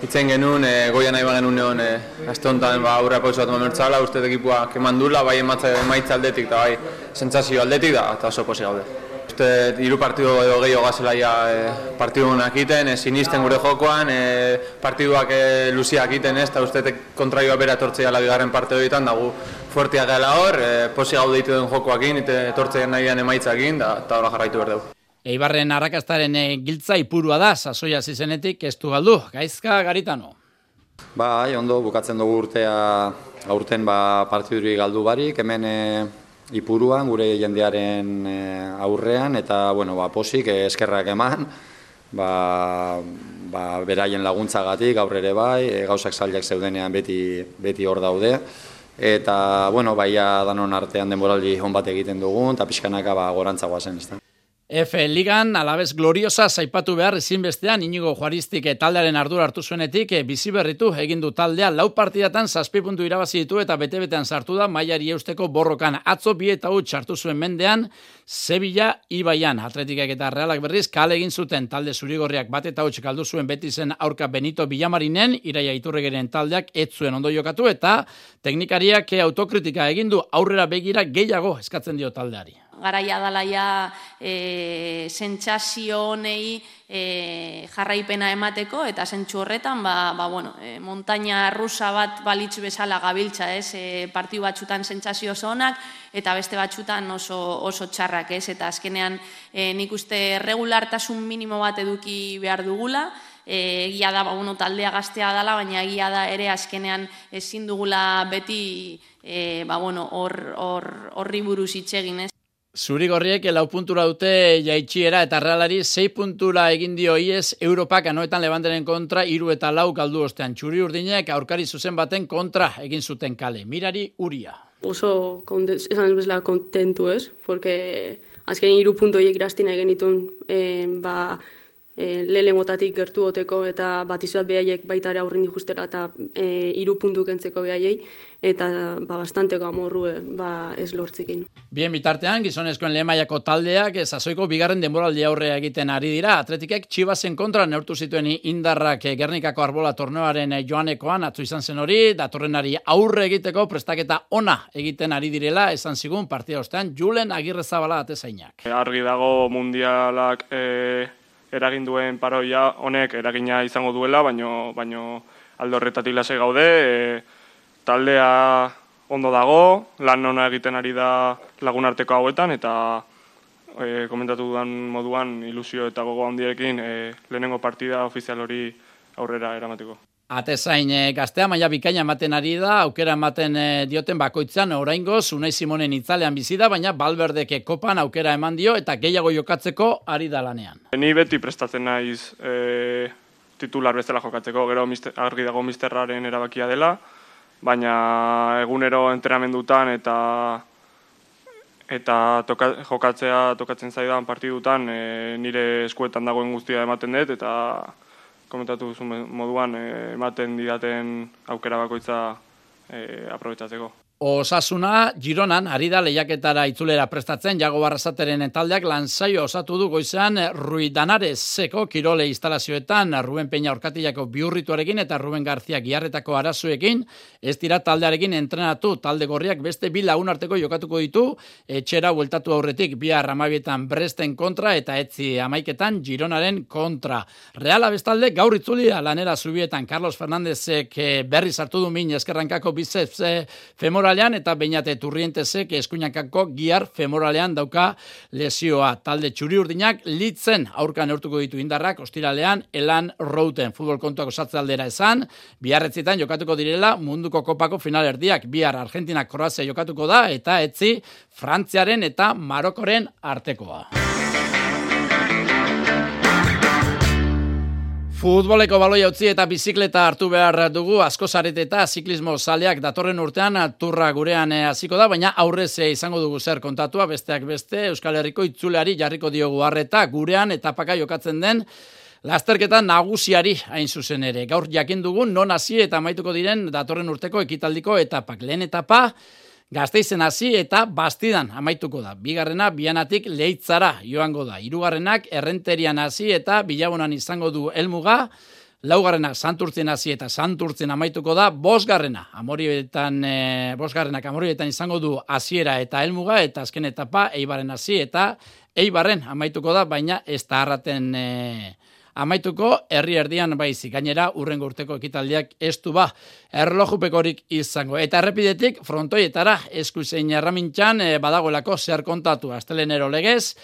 itzen genuen, e, goia nahi bagen uneon, e, aste honetan ba, aurrera pauzu bat emateko uste ekipua keman dula, bai emaitza aldetik eta bai sentsazio aldetik da, eta oso posi gaude uste hiru partidu edo gehiago gazela ja e, partidu honak iten, e, sinisten gure jokoan, e, partiduak e, luziak iten ez, eta uste kontraioa bera etortzea la bigarren parte horietan, dago fuertiak gala hor, e, posi gaude ditu den jokoakin, eta etortzea nahian emaitzakin, da, eta horra jarraitu berdeu. Eibarren arrakastaren e, giltza ipurua da, sasoia zizenetik ez du galdu, gaizka garitano. Ba, ondo, bukatzen dugu urtea, aurten ba, partiduri galdu barik, hemen e, ipuruan, gure jendearen eh, aurrean, eta, bueno, ba, posik, eh, eskerrak eman, ba, ba, beraien laguntzagatik aurrere bai, e, gauzak zailak zeudenean beti, beti hor daude, eta, bueno, baia danon artean denboraldi hon bat egiten dugun, eta pixkanaka ba, gorantzagoa zen, ez F Ligan alabez gloriosa zaipatu behar ezinbestean inigo juaristik taldearen ardura hartu zuenetik e, bizi berritu egin du taldea lau partidatan zazpi puntu irabazi ditu eta bete-betean sartu da mailari eusteko borrokan. Atzo bi eta hut sartu zuen mendean Sevilla Ibaian. Atletikak eta realak berriz kale egin zuten. Talde zurigorriak bat eta huts galdu zuen beti zen aurka Benito Villamarinen iraia iturregeren taldeak ez zuen ondo jokatu eta teknikariak autokritika egin du aurrera begira gehiago eskatzen dio taldeari garaia dalaia e, sentsazio honei e, jarraipena emateko eta sentsu horretan ba, ba, bueno, e, montaña rusa bat balitzu bezala gabiltza, ez? E, partiu batzutan sentsazio onak eta beste batzutan oso, oso txarrak, ez? Eta azkenean e, nik uste regulartasun minimo bat eduki behar dugula, e, egia da ba, uno taldea gaztea dala, baina egia da ere azkenean ezin dugula beti e, ba, bueno, hor, hor, horri buruz itxegin, ez? Zurigorriek lau puntura dute jaitxiera eta realari sei puntura egin dio iez Europak anoetan lebanderen kontra iru eta lau galdu ostean. Txuri urdinek aurkari zuzen baten kontra egin zuten kale. Mirari uria. Oso esan bezala kontentu ez, porque azken iru puntu hiek irastina egin ditun eh, ba, e, lele motatik gertu oteko eta bat izuat behaiek baita ere aurrin justera eta e, iru puntu kentzeko behaiei eta ba, bastanteko amorru e, ba, ez lortzikin. Bien bitartean, gizonezkoen lehemaiako taldeak sasoiko bigarren denboraldi aurrea egiten ari dira. Atletikek txibazen kontra neurtu zituen indarrak Gernikako arbola torneoaren joanekoan atzu izan zen hori, datorrenari aurre egiteko prestaketa ona egiten ari direla, esan zigun partia ostean, Julen Agirre Zabala atezainak. Argi dago mundialak e, eragin duen paroia honek eragina izango duela, baino baino aldo horretatik lasai gaude, e, taldea ondo dago, lan ona egiten ari da lagunarteko hauetan eta e, komentatu dudan moduan ilusio eta gogo handiekin e, lehenengo partida ofizial hori aurrera eramateko. Atezain e, gaztea maila bikaina ematen ari da, aukera ematen e, dioten bakoitzan oraingo Unai Simonen itzalean bizi da, baina Balberdeke kopan aukera eman dio eta gehiago jokatzeko ari da lanean. Ni beti prestatzen naiz e, titular bezala jokatzeko, gero mister, argi dago misterraren erabakia dela, baina egunero entrenamendutan eta eta toka, jokatzea tokatzen zaidan partidutan e, nire eskuetan dagoen guztia ematen dut eta komentatu moduan eh, ematen didaten aukera bakoitza e, aprobetsatzeko. Osasuna, Gironan, ari da lehiaketara itzulera prestatzen, jago barrazateren taldeak lanzaio osatu du goizean Ruidanare zeko kirole instalazioetan, Ruben Peña Orkatillako biurrituarekin eta Ruben Garzia giarretako arazuekin, ez dira taldearekin entrenatu, talde gorriak beste bi lagun arteko jokatuko ditu, etxera bueltatu aurretik, bi arramabietan Bresten kontra eta etzi amaiketan Gironaren kontra. Reala bestalde, gaur itzulia lanera zubietan Carlos Fernandezek eh, berri sartu du min eskerrankako bizeps femora femoralean eta bainate turrientezek eskuinakako giar femoralean dauka lesioa. Talde txuri urdinak litzen aurkan neurtuko ditu indarrak ostiralean elan routen futbol kontuak osatze aldera esan, biarretzitan jokatuko direla munduko kopako finalerdiak bihar Argentina Kroazia jokatuko da eta etzi Frantziaren eta Marokoren artekoa. Futboleko baloia utzi eta bizikleta hartu behar dugu asko eta ziklismo zaleak datorren urtean turra gurean eh, hasiko da, baina aurrez eh, izango dugu zer kontatua, besteak beste Euskal Herriko itzuleari jarriko diogu harreta gurean eta paka jokatzen den Lasterketa nagusiari hain zuzen ere. Gaur jakin dugu non hasi eta amaituko diren datorren urteko ekitaldiko etapak. Lehen etapa Gazteizen hasi eta bastidan amaituko da. Bigarrena bianatik leitzara joango da. Hirugarrenak errenterian hasi eta bilabonan izango du helmuga. Laugarrena santurtzen hasi eta santurtzen amaituko da. Bosgarrena amorietan, e, bosgarrenak amorietan izango du hasiera eta helmuga eta azken etapa eibarren hasi eta eibarren amaituko da, baina ez da harraten... E, amaituko herri erdian baizi gainera urrengo urteko ekitaldiak ez du ba erlojupekorik izango. Eta errepidetik frontoietara esku zein erramintxan e, badagoelako zer kontatu. Astelenero legez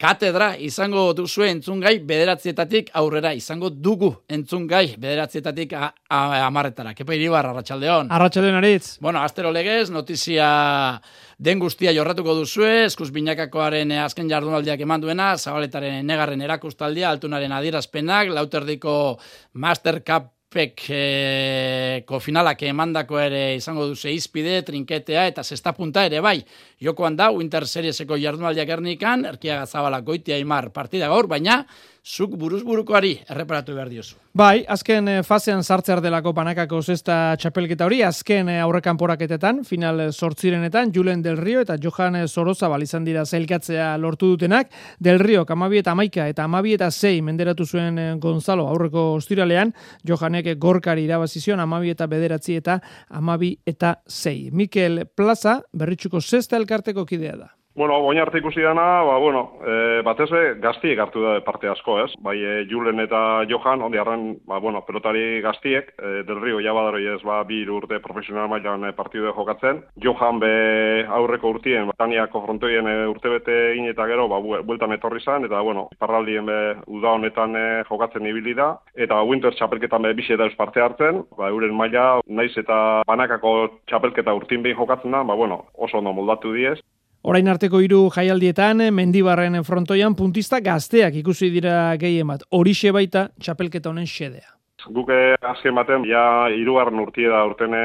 katedra izango duzu entzungai bederatzietatik aurrera izango dugu entzungai bederatzietatik amarretara. Kepa iribar, Arratxaldeon. Arratxaldeon aritz. Bueno, astero legez, notizia den guztia jorratuko duzue, eskuz binakakoaren eh, azken jardunaldiak eman duena, zabaletaren negarren erakustaldia, altunaren adierazpenak, lauterdiko Master Cup Pek e, kofinalak emandako ere izango duze izpide, trinketea eta zesta punta ere bai. Jokoan da, Winter Serieseko jardunaldiak ernikan, erkiaga zabala goitia imar partida gaur, baina zuk buruz burukoari erreparatu behar diozu. Bai, azken eh, fasean sartzer delako panakako zesta txapelketa hori, azken eh, aurrekan poraketetan, final sortzirenetan, Julen Del Rio eta Johan Soroza izan dira zailkatzea lortu dutenak, Del Rio, amabi eta amaika eta amabi eta zei menderatu zuen eh, Gonzalo aurreko ostiralean, Johanek gorkari irabazizion, amabi eta bederatzi eta amabi eta zei. Mikel Plaza, berritxuko zesta elkarteko kidea da. Bueno, boina arte ikusi dana, ba, bueno, e, batez be, gaztiek hartu da parte asko, ez? Bai, e, Julen eta Johan, ondi arren, ba, bueno, pelotari gaztiek, e, del Rio jabadaro ez, ba, bi urte profesional mailan e, partidu jokatzen. Johan be aurreko urtien, batania konfrontoien e, urte bete eta gero, ba, bueltan etorri zan, eta, bueno, parraldien be, uda honetan e, jokatzen ibili da, eta Winter txapelketan be, bise da parte hartzen, ba, euren maila, naiz eta banakako txapelketa urtin behin jokatzen da, ba, bueno, oso ondo moldatu diez. Orain arteko hiru jaialdietan mendibarren frontoian puntista gazteak ikusi dira gehien bat. Horixe baita txapelketa honen xedea. Guk azken baten, ja, irugarren urtie da urtene,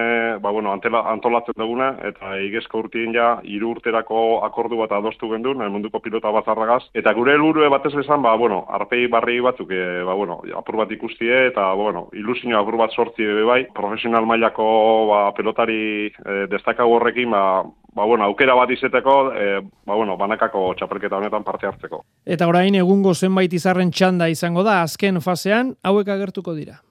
ba, bueno, antolatzen duguna, eta igezko urtien ja, iru urterako akordu bat adostu gendu, nahi munduko pilota bat zarragaz. Eta gure helburu batez bezan, ba, bueno, arpei barri batzuk, e, ba, bueno, apur bat ikustie, eta, bueno, ilusio apur bat sortzi bebe bai, profesional mailako ba, pelotari e, destakago horrekin, ba, ba, bueno, aukera bat izeteko, e, ba, bueno, banakako txapelketa honetan parte hartzeko. Eta orain egungo zenbait izarren txanda izango da, azken fasean, hauek agertuko dira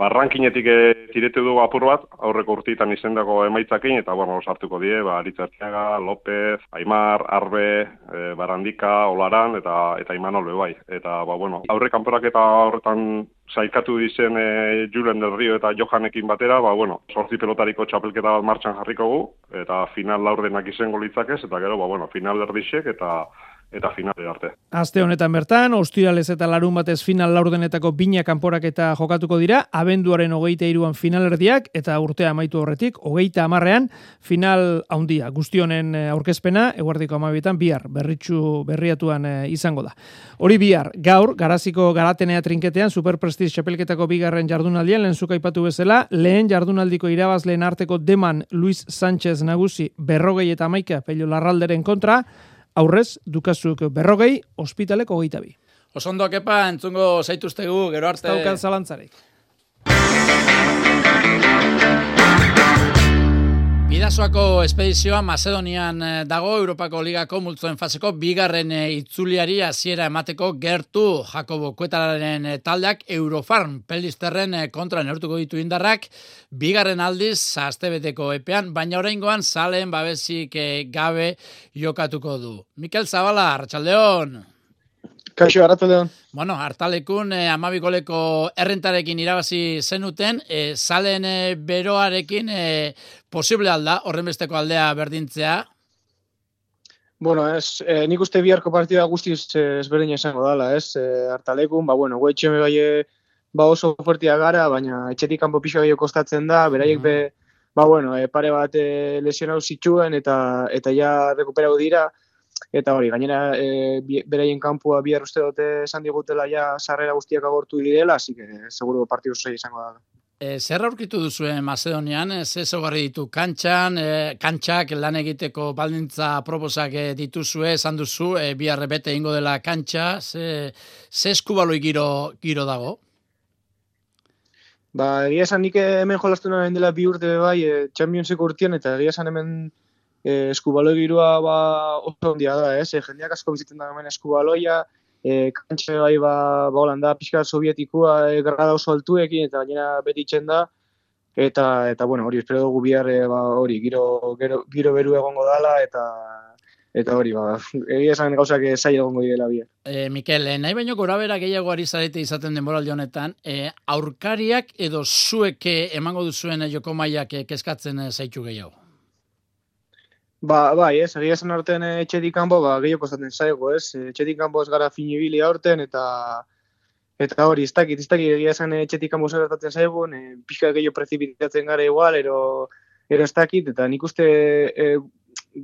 ba, rankinetik e, tiretu dugu apur bat, aurreko urtitan izendako emaitzakin, eta bueno, sartuko die, ba, Aritzartiaga, López, Aimar, Arbe, e, Barandika, Olaran, eta eta Iman Olbe bai. Eta, ba, bueno, aurre kanporak eta horretan saikatu dizen e, Julen del Rio eta Johanekin batera, ba, bueno, sortzi pelotariko txapelketa bat martxan jarriko gu, eta final laurdenak izango litzakez, eta gero, ba, bueno, final erdixek, eta eta finale arte. Aste honetan bertan, ostiralez eta larun batez final laurdenetako bina kanporak eta jokatuko dira, abenduaren hogeita iruan finalerdiak, eta urtea amaitu horretik, hogeita amarrean, final haundia. Guztionen eh, aurkezpena, eguardiko amabietan, bihar, berritxu berriatuan eh, izango da. Hori bihar, gaur, garaziko garatenea trinketean, superprestiz txapelketako bigarren jardunaldian, lehen zuka ipatu bezala, lehen jardunaldiko irabazleen arteko deman Luis Sánchez nagusi berrogei eta maika pelio larralderen kontra, aurrez dukazuk berrogei, ospitaleko hogeita bi. Osondo kepa, entzungo zaituztegu, gero arte. Estaukan zalantzarek. Bidasoako espedizioa Macedonian eh, dago Europako Ligako multzoen faseko bigarren eh, itzuliari hasiera emateko gertu Jakobo Kuetalaren eh, taldeak Eurofarm pelisterren kontra neurtuko ditu indarrak bigarren aldiz astebeteko epean baina oraingoan salen babesik gabe jokatuko du. Mikel Zabala, Arratsaldeon. Kaixo, Arrataleon. Bueno, hartalekun eh, amabikoleko errentarekin irabazi zenuten, eh, salen eh, beroarekin eh, posible alda, horren besteko aldea berdintzea? Bueno, ez, eh, nik uste biharko partida guztiz eh, ezberdin izango dala, ez, eh, hartalekun, ba, bueno, guetxe me bai ba oso fuertia gara, baina etxetik kanpo pixo gehiago kostatzen da, beraiek be, ba, bueno, eh, pare bat eh, lesionau zituen eta eta ja rekuperau dira, eta hori, gainera e, beraien kanpua bihar uste dute esan digutela ja sarrera guztiak agortu direla, así que seguro partidu zei izango da. E, zer aurkitu duzue Macedonian, ze ezaugarri ditu kantxan, e, kantxak lan egiteko baldintza proposak e, dituzue, esan duzu, e, bihar bete ingo dela kantxa, ze, ze eskubaloi giro, giro dago? Ba, egia esan nik hemen jolastu dela bi urte bai, e, Championseko urtean, eta egia esan hemen e, eskubaloi girua ba, oso ondia da, ez? E, jendeak asko bizitzen da hemen eskubaloia, e, kantxe bai ba, ba Holanda pixka sovietikoa e, grada oso altuekin, eta gainera beti itxen da, eta, eta bueno, hori, espero dugu bihar, ba, hori, giro, giro, giro beru egongo dala, eta eta hori, ba, egia esan gauzak zaila egongo direla bihar. E, Mikel, e, nahi baino gora bera gehiago ari zarete izaten denboraldi honetan, e, aurkariak edo zuek emango duzuen joko mailak kezkatzen e, zaitu gehiago? Ba, bai, ez, egia esan aurten eh, etxetik kanpo, ba, gehiago kostatzen zaigu, ez, Eh, etxetik kanpo ez gara finibili aurten, eta eta hori, ez dakit, ez dakit, egia esan eh, etxetik kanpo zer gertatzen zaigun, e, pixka gehiago prezipitatzen gara igual, ero, ero ez dakit, eta nik uste e,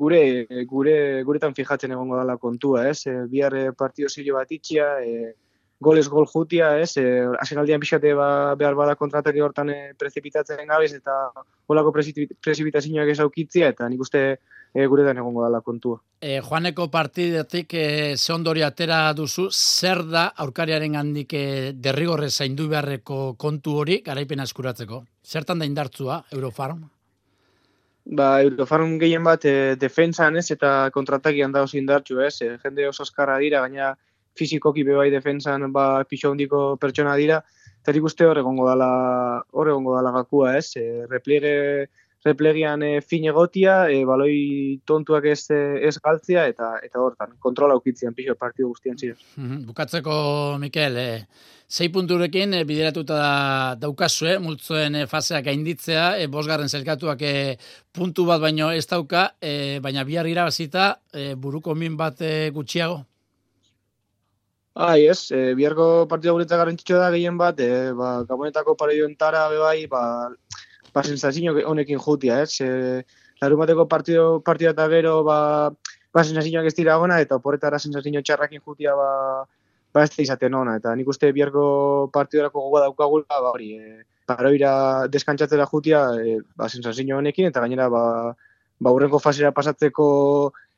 gure, gure, guretan fijatzen egongo dala kontua, ez, e, bihar partio zilo bat itxia, e, goles gol jutia, ez, e, azken aldian pixate ba, behar bada kontratari hortan e, prezipitatzen gabez, eta holako prezipitazioak ez aukitzia, eta nik uste e, guretan egongo dala kontua. E, joaneko partidetik e, ze ondori atera duzu, zer da aurkariaren handik e, derrigorre zaindu beharreko kontu hori garaipena eskuratzeko? Zertan da indartzua, Eurofarm? Ba, Eurofarm gehien bat e, defensan ez, eta kontratakian da oso indartxu ez, e, jende oso eskarra dira, gaina fizikoki be bai defensan ba, pixo handiko pertsona dira, eta nik uste hor egongo dala, hor egongo dala gakua ez, e, repliegue replegian e, fin egotia, e, baloi tontuak ez, e, ez galtzea, eta eta hortan, kontrola aukitzean pixo partidu guztien ziren. Mhm, Bukatzeko, Mikel, e, zei punturekin e, bideratuta da, daukazue, multzoen e, faseak gainditzea, e, bosgarren zelkatuak e, puntu bat baino ez dauka, e, baina bihar irabazita e, buruko min bat e, gutxiago? Ai, ez, e, biharko partida guretzak garrantzitsua da gehien bat, e, ba, gabonetako pareioentara be bai, ba, ba, sensazio honekin jutia, ez? E, larun bateko partido, partida eta gero, ba, ba sensazioak ez dira gona, eta oporretara sensazio txarrakin jutia, ba, ba ez izaten ona, eta nik uste biharko partidorako gogoa daukagula, ba, hori, e, paroira deskantzatzera jutia, e, ba, sensazio honekin, eta gainera, ba, ba, urrenko fasera pasatzeko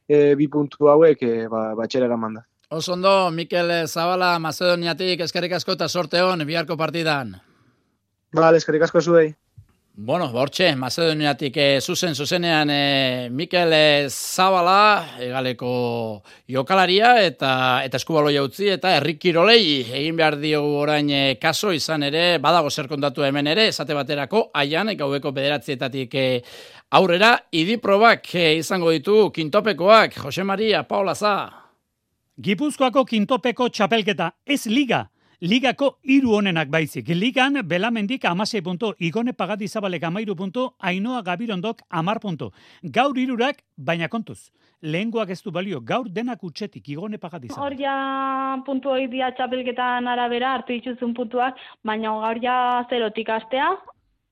e, bi puntu hauek, e, ba, batxera eraman da. Oso ondo, Mikel Zabala, Macedoniatik, eskerrik asko eta sorte hon, biharko partidan. Bale, eskerrik asko zuei. Bueno, bortxe, Macedoniatik e, zuzen zuzenean e, Mikel e, Zabala, egaleko jokalaria eta eta eskubalo jautzi eta herrik kirolei egin behar diogu orain e, kaso izan ere, badago zer kontatu hemen ere, esate baterako, aian, gaubeko bederatzietatik e, aurrera, idiprobak e, izango ditu kintopekoak, Jose Maria, Paula Za. Gipuzkoako kintopeko txapelketa, ez liga, Ligako hiru honenak baizik. Ligan Belamendik amasei punto, Igone Pagatizabalek amairu punto, Ainoa Gabirondok amar punto. Gaur hirurak, baina kontuz. Lehengoak ez du balio, gaur denak utxetik, Igone Pagatizabal. Hor ja puntu hori dia txapelketan arabera hartu dituzun puntuak, baina gaur ja zerotik astea,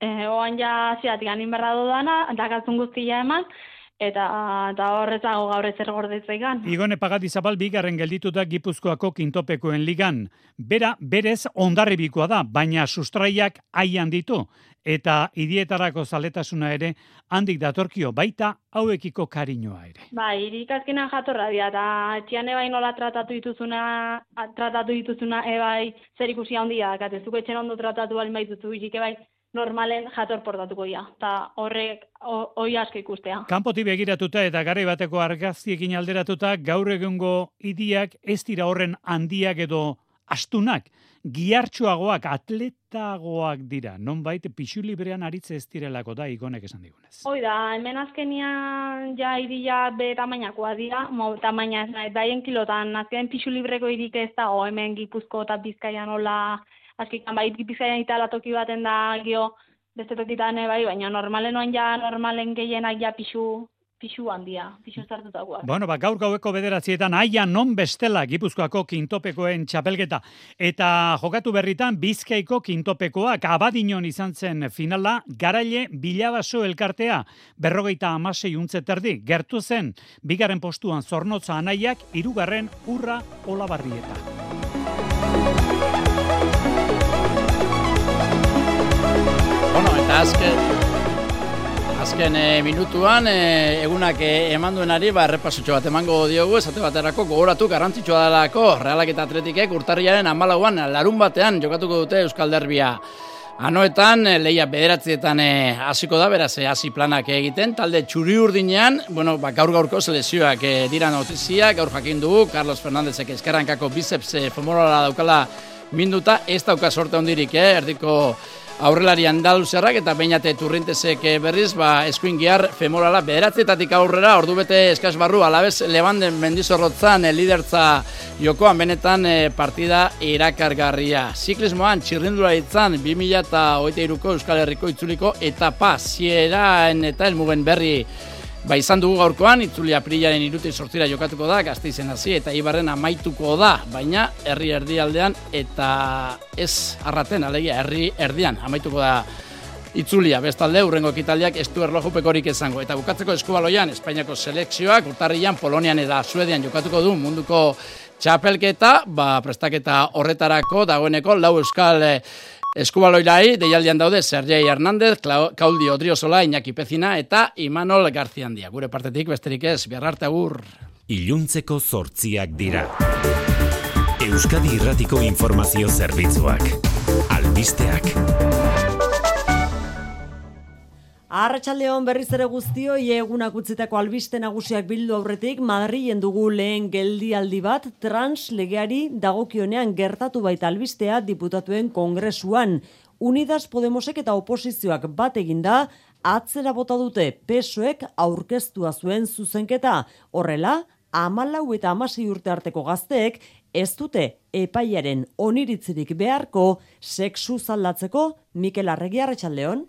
e, oan ja ziatik anin berra dudana, dakatzun guztia eman, eta eta horrezago gaur ezer gordetzeigan. Igone Pagatizabal bigarren geldituta Gipuzkoako kintopekoen ligan. Bera, berez ondarribikoa da, baina sustraiak aian ditu. Eta idietarako zaletasuna ere handik datorkio baita hauekiko kariñoa ere. Ba, irikazkena jatorra dira, eta etxian ebai nola tratatu dituzuna, tratatu dituzuna ebai zer ikusi handia, dakate, zuko etxen ondo tratatu balin baituzu, irik ebai normalen jator portatuko dira, eta horrek hoi asko ikustea. Kanpoti begiratuta eta garai bateko argaztiekin alderatuta gaur egungo idiak ez dira horren handiak edo astunak, giartxoagoak, atletagoak dira, non baita pixu librean aritze ez direlako da igonek esan digunez. Hoi da, hemen azkenian ja iria be tamainakoa dira, mo tamaina ez nahi, daien kilotan, azken pixu libreko irik ez dago hemen gipuzko eta bizkaian hola, azkikan bai bizkaian itala toki baten da gio, beste tokitan bai, baina normalen oan ja normalen gehienak ja pixu, pixu handia, pixu zartutakoak. Bueno, ba, gaur gaueko bederatzietan aia non bestela Gipuzkoako kintopekoen txapelketa. Eta jokatu berritan Bizkaiko kintopekoak abadinon izan zen finala, garaile bilabaso elkartea, berrogeita amasei untzeterdi, gertu zen, bigaren postuan zornotza anaiak, irugarren urra olabarrieta. Azken, azken e, minutuan e, egunak e, eman duenari ba, errepasutxo bat emango diogu esate baterako gogoratu garrantzitsua delako realak eta atletikek urtarriaren amalauan larun batean jokatuko dute Euskal Derbia. Anoetan, leia bederatzietan hasiko da, beraz, hasi planak egiten, talde txuri urdinean, bueno, ba, gaur gaurko selezioak e, dira notizia, gaur jakin dugu, Carlos Fernandezek eskerrankako biceps e, daukala minduta, ez dauka sorte hondirik, eh, erdiko aurrelari andaluzerrak eta bainate turrintezek eh, berriz, ba, eskuin gihar femorala bederatzetatik aurrera, ordu bete eskaz barru, alabez lebanden mendizorrotzan e, lidertza jokoan benetan e, partida irakargarria. Ziklismoan txirrindula ditzan 2008ko Euskal Herriko itzuliko etapa zieraen eta elmugen berri Ba, izan dugu gaurkoan, itzuli aprilaren iruti sortzira jokatuko da, gazteizen hasi eta ibarren amaituko da, baina herri erdialdean eta ez arraten, alegia, herri erdian amaituko da itzulia. Bestalde, urrengo ekitaldiak ez du erlojupekorik izango. Eta bukatzeko eskubaloian, Espainiako selekzioak, urtarrian, Polonian eta Suedian jokatuko du munduko txapelketa, ba, prestaketa horretarako, dagoeneko, lau euskal Eskubaloirai, deialdian daude Sergei Hernández, Claudio Odriozola, Iñaki Pezina eta Imanol Garziandia. Gure partetik besterik ez, biarrarte agur. Iluntzeko zortziak dira. Euskadi Irratiko Informazio Zerbitzuak. Albisteak. Arratxaldeon berriz ere guztioi egunak utzitako albiste nagusiak bildu aurretik Madrilen dugu lehen geldialdi bat trans legeari dagokionean gertatu baita albistea diputatuen kongresuan. Unidas Podemosek eta oposizioak bat eginda atzera bota dute pesoek aurkeztua zuen zuzenketa. Horrela, amalau eta amasi urte arteko gazteek ez dute epaiaren oniritzirik beharko sexu zaldatzeko Mikel Arregi Arratxaldeon.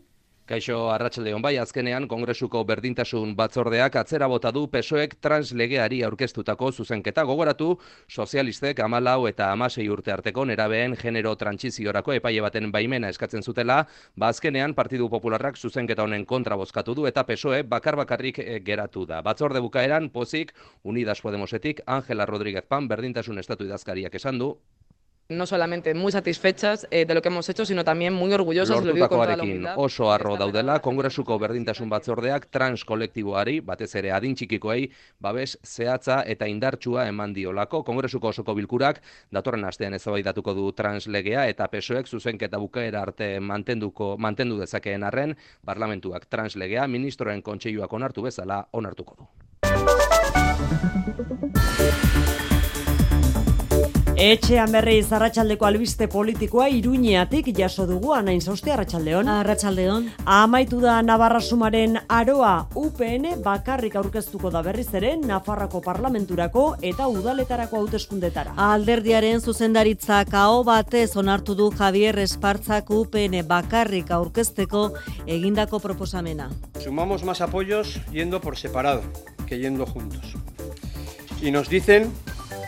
Kaixo Arratsaldeon bai azkenean Kongresuko berdintasun batzordeak atzera bota du PSOEk translegeari aurkeztutako zuzenketa gogoratu sozialistek 14 eta 16 urte arteko nerabeen genero trantsiziorako epaile baten baimena eskatzen zutela, ba azkenean Partidu Popularrak zuzenketa honen kontra bozkatu du eta PSOE bakar bakarrik eh, geratu da. Batzorde bukaeran pozik Unidas Podemosetik Angela Rodríguez Pan berdintasun estatu idazkariak esan du no solamente muy satisfechas eh, de lo que hemos hecho, sino también muy orgullosas, lo digo con toda la humildad. oso arro daudela, Kongresuko berdintasun batzordeak trans kolektiboari, batez ere adin txikikoei, babes zehatza eta indartsua eman diolako. Kongresuko osoko bilkurak, datorren astean ezabaidatuko du translegea eta pesoek zuzenketa bukaera arte mantenduko, mantendu dezakeen arren, parlamentuak translegea ministroen kontseiluak onartu bezala onartuko du. Etxean berri zarratxaldeko albiste politikoa iruñeatik jaso dugu anain zauzte arratxaldeon. Arratxaldeon. Amaitu da Navarra Sumaren aroa UPN bakarrik aurkeztuko da berriz ere Nafarrako parlamenturako eta udaletarako hauteskundetara. Alderdiaren zuzendaritza kao batez onartu du Javier Espartzak UPN bakarrik aurkezteko egindako proposamena. Sumamos más apoyos yendo por separado que yendo juntos. Y nos dicen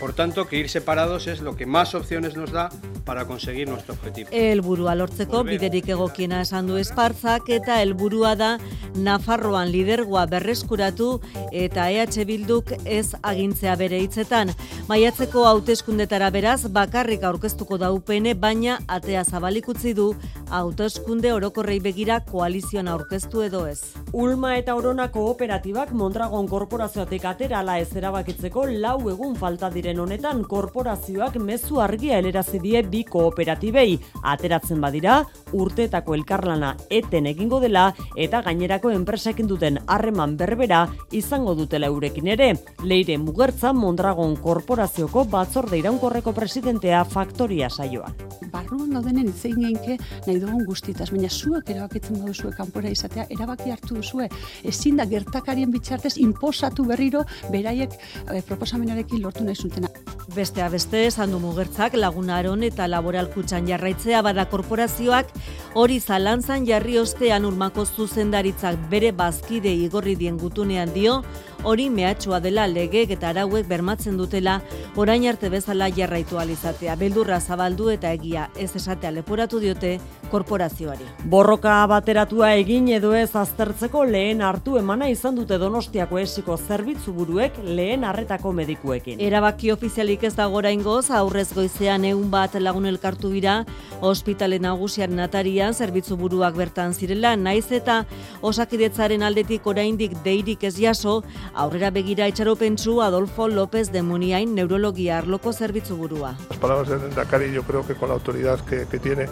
Por tanto, que ir separados es lo que más opciones nos da para conseguir nuestro objetivo. Helburua lortzeko biderik egokiena esan du Espartzak eta helburua da Nafarroan lidergoa berreskuratu eta EH Bilduk ez agintzea bere hitzetan. Maiatzeko hauteskundetara beraz bakarrik aurkeztuko da UPN baina atea zabalik utzi du hauteskunde orokorrei begira koalizioan aurkeztu edo ez. Ulma eta Orona kooperatibak Mondragon korporazioatik aterala ez erabakitzeko lau egun falta diren honetan korporazioak mezu argia helerazi die bi bi kooperatibei ateratzen badira, urteetako elkarlana eten egingo dela eta gainerako enpresekin duten harreman berbera izango dutela eurekin ere. Leire Mugertza Mondragon Korporazioko batzorde iraunkorreko presidentea faktoria saioan. Barruan daudenen itzein geinke nahi dugun guztitaz, baina zuek erabakitzen baduzue kanpora izatea, erabaki hartu duzue, ezin da gertakarien bitxartez inposatu berriro beraiek e, proposamenarekin lortu nahi zutena. Bestea beste, esan du mugertzak lagunaron eta laboralkutxan jarraitzea bada korporazioak hori zalantzan jarri ostean urmako zuzendaritzak bere bazkide igorri dien gutunean dio, hori mehatxua dela legek eta arauek bermatzen dutela orain arte bezala jarraitu alizatea. Beldurra zabaldu eta egia ez esatea leporatu diote korporazioari. Borroka bateratua egin edo ez aztertzeko lehen hartu emana izan dute donostiako esiko zerbitzu buruek lehen harretako medikuekin. Erabaki ofizialik ez dago oraingoz aurrez goizean egun bat lagun elkartu bira ospitale nagusiaren atarian zerbitzu buruak bertan zirela naiz eta osakidetzaren aldetik oraindik deirik ez jaso aurrera begira itxaropentsu Adolfo López de Muniain neurologia arloko zerbitzu burua. Las palabras del Dakari yo creo que con la autoridad que, que tiene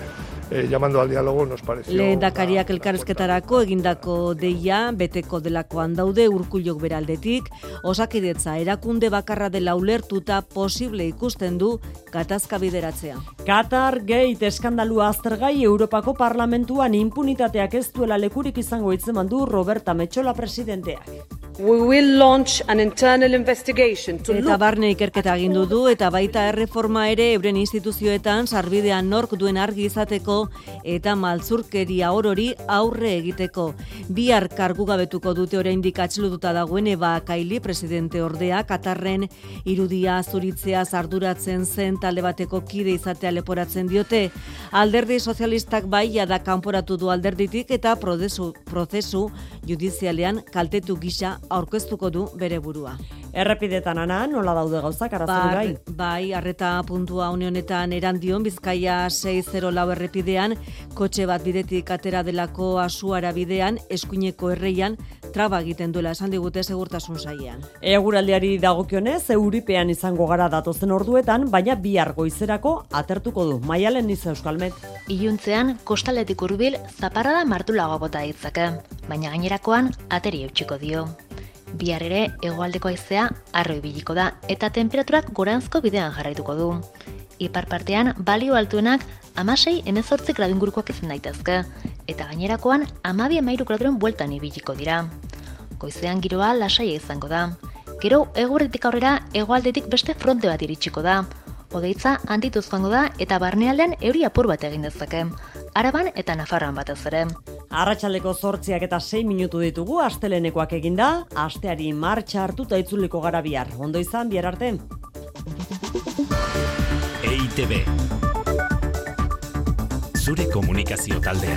eh, llamando al diálogo nos pareció... Lehendakariak elkarrezketarako egindako deia beteko delakoan daude urkullok beraldetik, osakidetza erakunde bakarra dela ulertuta posible ikusten du gatazka bideratzea. Qatar Gate eskandalua aztergai Europako Parlamentuan impunitateak ez duela lekurik izango hitzeman du Roberta Metxola presidenteak. We will launch an internal investigation to Eta barne ikerketa agindu du eta baita erreforma ere euren instituzioetan sarbidean nork duen argi izateko eta maltzurkeria orori aurre egiteko. Bihar kargugabetuko dute oraindik atxilotuta dagoen Eba Kaili presidente ordea Katarren irudia zuritzea zarduratzen zen talde bateko kide izatea leporatzen diote. Alderdi sozialistak bai da kanporatu du alderditik eta prozesu, prozesu judizialean kaltetu gisa aurkeztuko du bere burua. Errepidetan ana, nola daude gauzak arazori bai? Bai, arreta puntua une honetan erandion, Bizkaia 6-0 lau errepidean, kotxe bat bidetik atera delako asuara bidean, eskuineko erreian, traba egiten duela esan digute segurtasun saian. Eguraldiari dagokionez, euripean izango gara datozen orduetan, baina bihar goizerako atertuko du. Maialen niza euskalmet. Iluntzean, kostaletik hurbil zaparrada martulago bota ditzake, baina gainerakoan ateri eutxiko dio. Bihar ere hegoaldeko haizea arro ibiliko da eta temperaturak goranzko bidean jarraituko du. Ipar partean balio altuenak amasei emezortzi gradingurukoak izan daitezke eta gainerakoan amabi emairu graduren bueltan ibiliko dira. Goizean giroa lasaia izango da. Gero egurretik aurrera hegoaldetik beste fronte bat iritsiko da. Odeitza antituzkoango da eta barnealdean euri apur bat egin dezake. Araban eta Nafarroan batez ere. Arratxaleko zortziak eta 6 minutu ditugu astelenekoak eginda, asteari martxa hartuta itzuliko gara bihar. Ondo izan, bihar arte. EITB Zure komunikazio taldea.